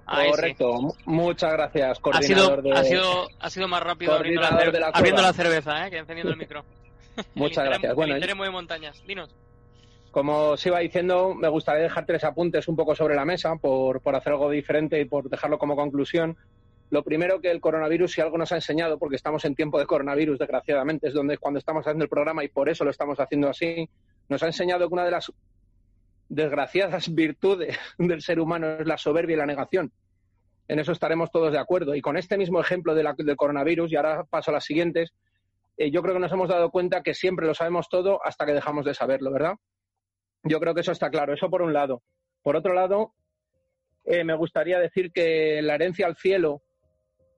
Ahí Correcto, sí. muchas gracias, ha sido, de... ha sido, ha sido más rápido abriendo la, cer... la abriendo la, cerveza ¿eh? que encendiendo el micro. Muchas el gracias. Bueno, el interés de montañas. Dinos. Como os iba diciendo, me gustaría dejar tres apuntes un poco sobre la mesa por, por hacer algo diferente y por dejarlo como conclusión. Lo primero que el coronavirus, si algo nos ha enseñado, porque estamos en tiempo de coronavirus, desgraciadamente, es donde cuando estamos haciendo el programa y por eso lo estamos haciendo así, nos ha enseñado que una de las desgraciadas virtudes del ser humano es la soberbia y la negación. En eso estaremos todos de acuerdo. Y con este mismo ejemplo de la, del coronavirus, y ahora paso a las siguientes, eh, yo creo que nos hemos dado cuenta que siempre lo sabemos todo hasta que dejamos de saberlo, ¿verdad? Yo creo que eso está claro. Eso por un lado. Por otro lado, eh, me gustaría decir que la herencia al cielo,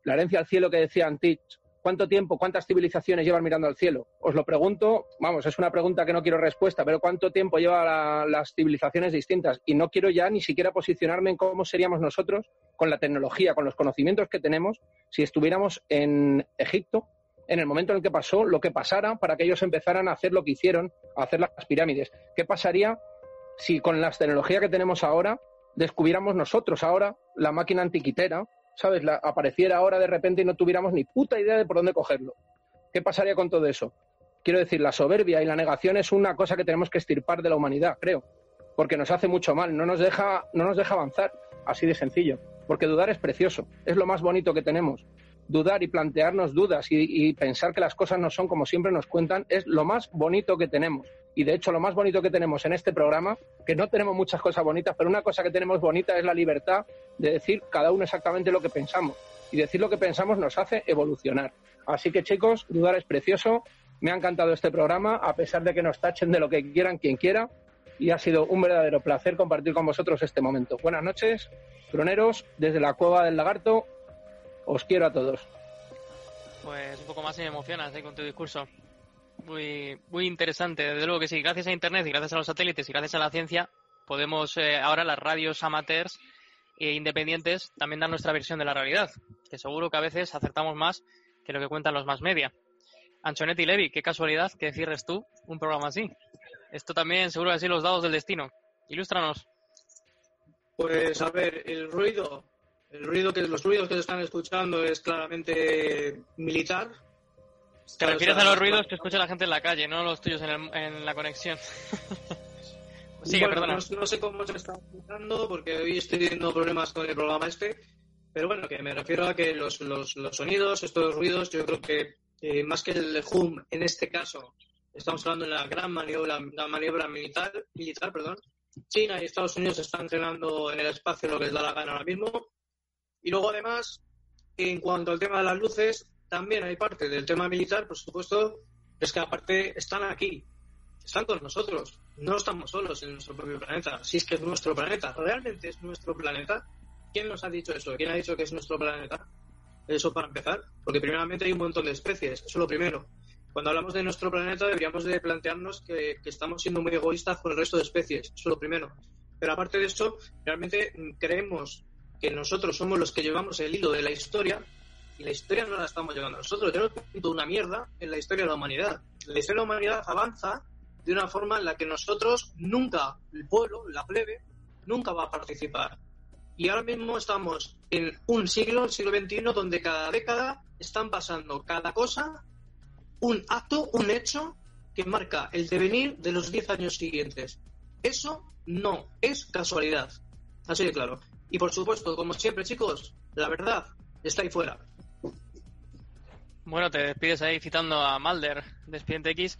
la herencia al cielo que decía Antich, ¿cuánto tiempo, cuántas civilizaciones llevan mirando al cielo? Os lo pregunto, vamos, es una pregunta que no quiero respuesta, pero ¿cuánto tiempo llevan las civilizaciones distintas? Y no quiero ya ni siquiera posicionarme en cómo seríamos nosotros con la tecnología, con los conocimientos que tenemos, si estuviéramos en Egipto en el momento en el que pasó lo que pasara para que ellos empezaran a hacer lo que hicieron, a hacer las pirámides. ¿Qué pasaría si con las tecnologías que tenemos ahora descubriéramos nosotros ahora la máquina antiquitera, ¿sabes? La, apareciera ahora de repente y no tuviéramos ni puta idea de por dónde cogerlo. ¿Qué pasaría con todo eso? Quiero decir, la soberbia y la negación es una cosa que tenemos que estirpar de la humanidad, creo, porque nos hace mucho mal, no nos deja, no nos deja avanzar, así de sencillo, porque dudar es precioso, es lo más bonito que tenemos dudar y plantearnos dudas y, pensar que las cosas no son como siempre nos cuentan es lo más bonito que tenemos. Y de hecho lo más bonito que tenemos en este programa, que no tenemos muchas cosas bonitas, pero una cosa que tenemos bonita es la libertad de decir cada uno exactamente lo que pensamos. Y decir lo que pensamos nos hace evolucionar. Así que chicos, dudar es precioso. Me ha encantado este programa, a pesar de que nos tachen de lo que quieran quien quiera. Y ha sido un verdadero placer compartir con vosotros este momento. Buenas noches, croneros, desde la Cueva del Lagarto, os quiero a todos. Pues un poco más y me emocionas ¿eh? con tu discurso. Muy, muy interesante, desde luego que sí. Gracias a Internet y gracias a los satélites y gracias a la ciencia podemos eh, ahora las radios amateurs e independientes también dar nuestra versión de la realidad, que seguro que a veces acertamos más que lo que cuentan los más media. Anchonetti Levi, qué casualidad que cierres tú un programa así. Esto también seguro que así los dados del destino. Ilústranos. Pues a ver, el ruido el ruido que los ruidos que se están escuchando es claramente militar. Te refieres a los ruidos que escucha la gente en la calle, no los tuyos en, la conexión. sí, perdona. No, sé cómo se está escuchando porque hoy estoy teniendo problemas con el programa este. Pero bueno, que me refiero a que los, los, los sonidos, estos ruidos, yo creo que eh, más que el hum en este caso, estamos hablando de la gran maniobra, la maniobra militar, militar perdón. China y Estados Unidos están entrenando en el espacio lo que les da la gana ahora mismo y luego, además, en cuanto al tema de las luces, también hay parte del tema militar, por supuesto, es que aparte están aquí, están con nosotros, no estamos solos en nuestro propio planeta, si es que es nuestro planeta, realmente es nuestro planeta. ¿Quién nos ha dicho eso? ¿Quién ha dicho que es nuestro planeta? Eso para empezar, porque primeramente hay un montón de especies, eso es lo primero. Cuando hablamos de nuestro planeta deberíamos de plantearnos que, que estamos siendo muy egoístas con el resto de especies, eso es lo primero. Pero aparte de eso, realmente creemos que nosotros somos los que llevamos el hilo de la historia y la historia no la estamos llevando nosotros. Tenemos una mierda en la historia de la humanidad. La historia de la humanidad avanza de una forma en la que nosotros nunca, el pueblo, la plebe, nunca va a participar. Y ahora mismo estamos en un siglo, el siglo XXI, donde cada década están pasando cada cosa, un acto, un hecho que marca el devenir de los 10 años siguientes. Eso no es casualidad. Así de claro. Y por supuesto, como siempre, chicos, la verdad está ahí fuera. Bueno, te despides ahí citando a Malder de X.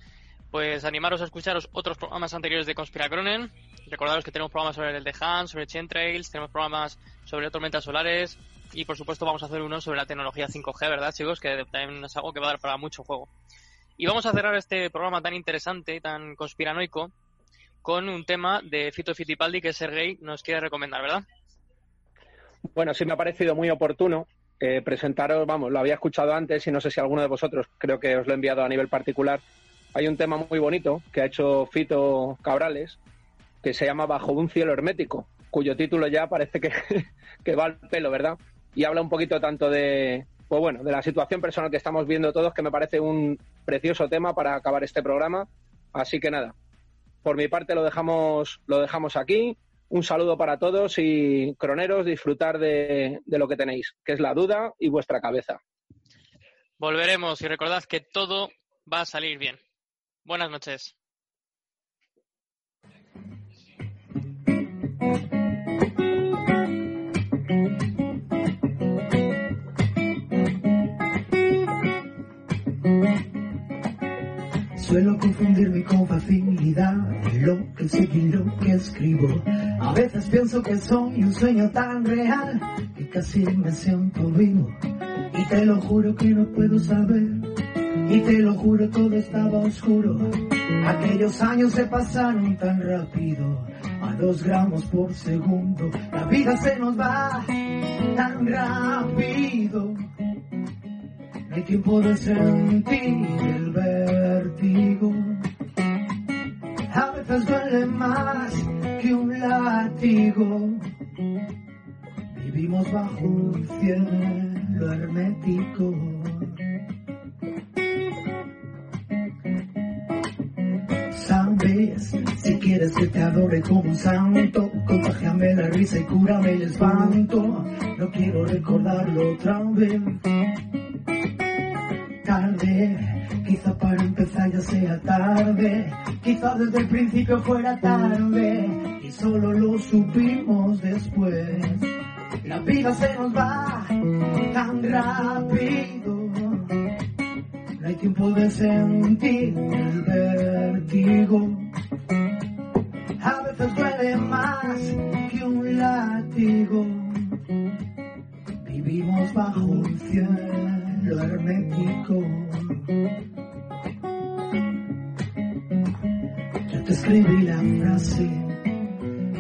Pues animaros a escucharos otros programas anteriores de Conspiracronen. Recordaros que tenemos programas sobre el de Han, sobre Trails, tenemos programas sobre tormentas solares y por supuesto vamos a hacer uno sobre la tecnología 5G, ¿verdad chicos? Que también es algo que va a dar para mucho juego. Y vamos a cerrar este programa tan interesante, tan conspiranoico, con un tema de Fito Fittipaldi que Sergei nos quiere recomendar, ¿verdad? Bueno, sí me ha parecido muy oportuno eh, presentaros, vamos, lo había escuchado antes y no sé si alguno de vosotros, creo que os lo he enviado a nivel particular. Hay un tema muy bonito que ha hecho Fito Cabrales que se llama Bajo un cielo hermético, cuyo título ya parece que, que va al pelo, ¿verdad? Y habla un poquito tanto de, pues bueno, de la situación personal que estamos viendo todos, que me parece un precioso tema para acabar este programa. Así que nada, por mi parte lo dejamos, lo dejamos aquí. Un saludo para todos y croneros, disfrutar de, lo que tenéis, que es la duda y vuestra cabeza. Volveremos y recordad que todo va a salir bien. Buenas noches. Suelo confundirme con facilidad lo que seguir lo que escribo. A veces pienso que soy un sueño tan real que casi me siento vivo. Y te lo juro que no puedo saber. Y te lo juro todo estaba oscuro. Aquellos años se pasaron tan rápido. A dos gramos por segundo. La vida se nos va tan rápido. Hay tiempo de sentir el vértigo. A veces duele más que un látigo. Vivimos bajo un cielo hermético. Sabes, si quieres que te adore como un santo, contagiame la risa y cúrame el espanto. No quiero recordarlo otra vez. Quizá para empezar ya sea tarde, quizá desde el principio fuera tarde y solo lo supimos después. La vida se nos va tan rápido, no hay tiempo de sentir el vértigo. A veces duele más que un látigo. Vivimos bajo un cielo hermético. Yo te escribí la frase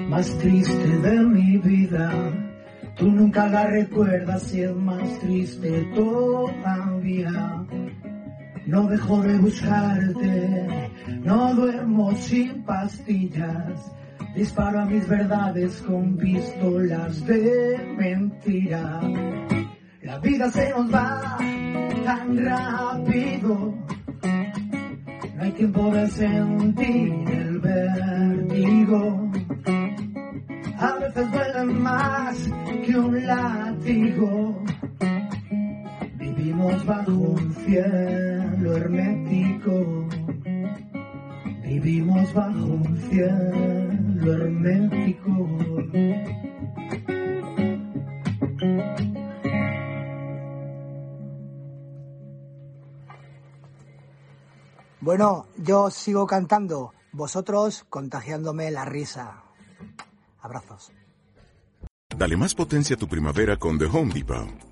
más triste de mi vida. Tú nunca la recuerdas y es más triste todavía. No dejo de buscarte, no duermo sin pastillas. Disparo a mis verdades con pistolas de mentira. La vida se nos va tan rápido. No hay tiempo de sentir el vértigo. A veces duele más que un látigo. Vivimos bajo un cielo hermético. Vivimos bajo un cielo hermético. Bueno, yo sigo cantando, vosotros contagiándome la risa. Abrazos. Dale más potencia a tu primavera con The Home Depot.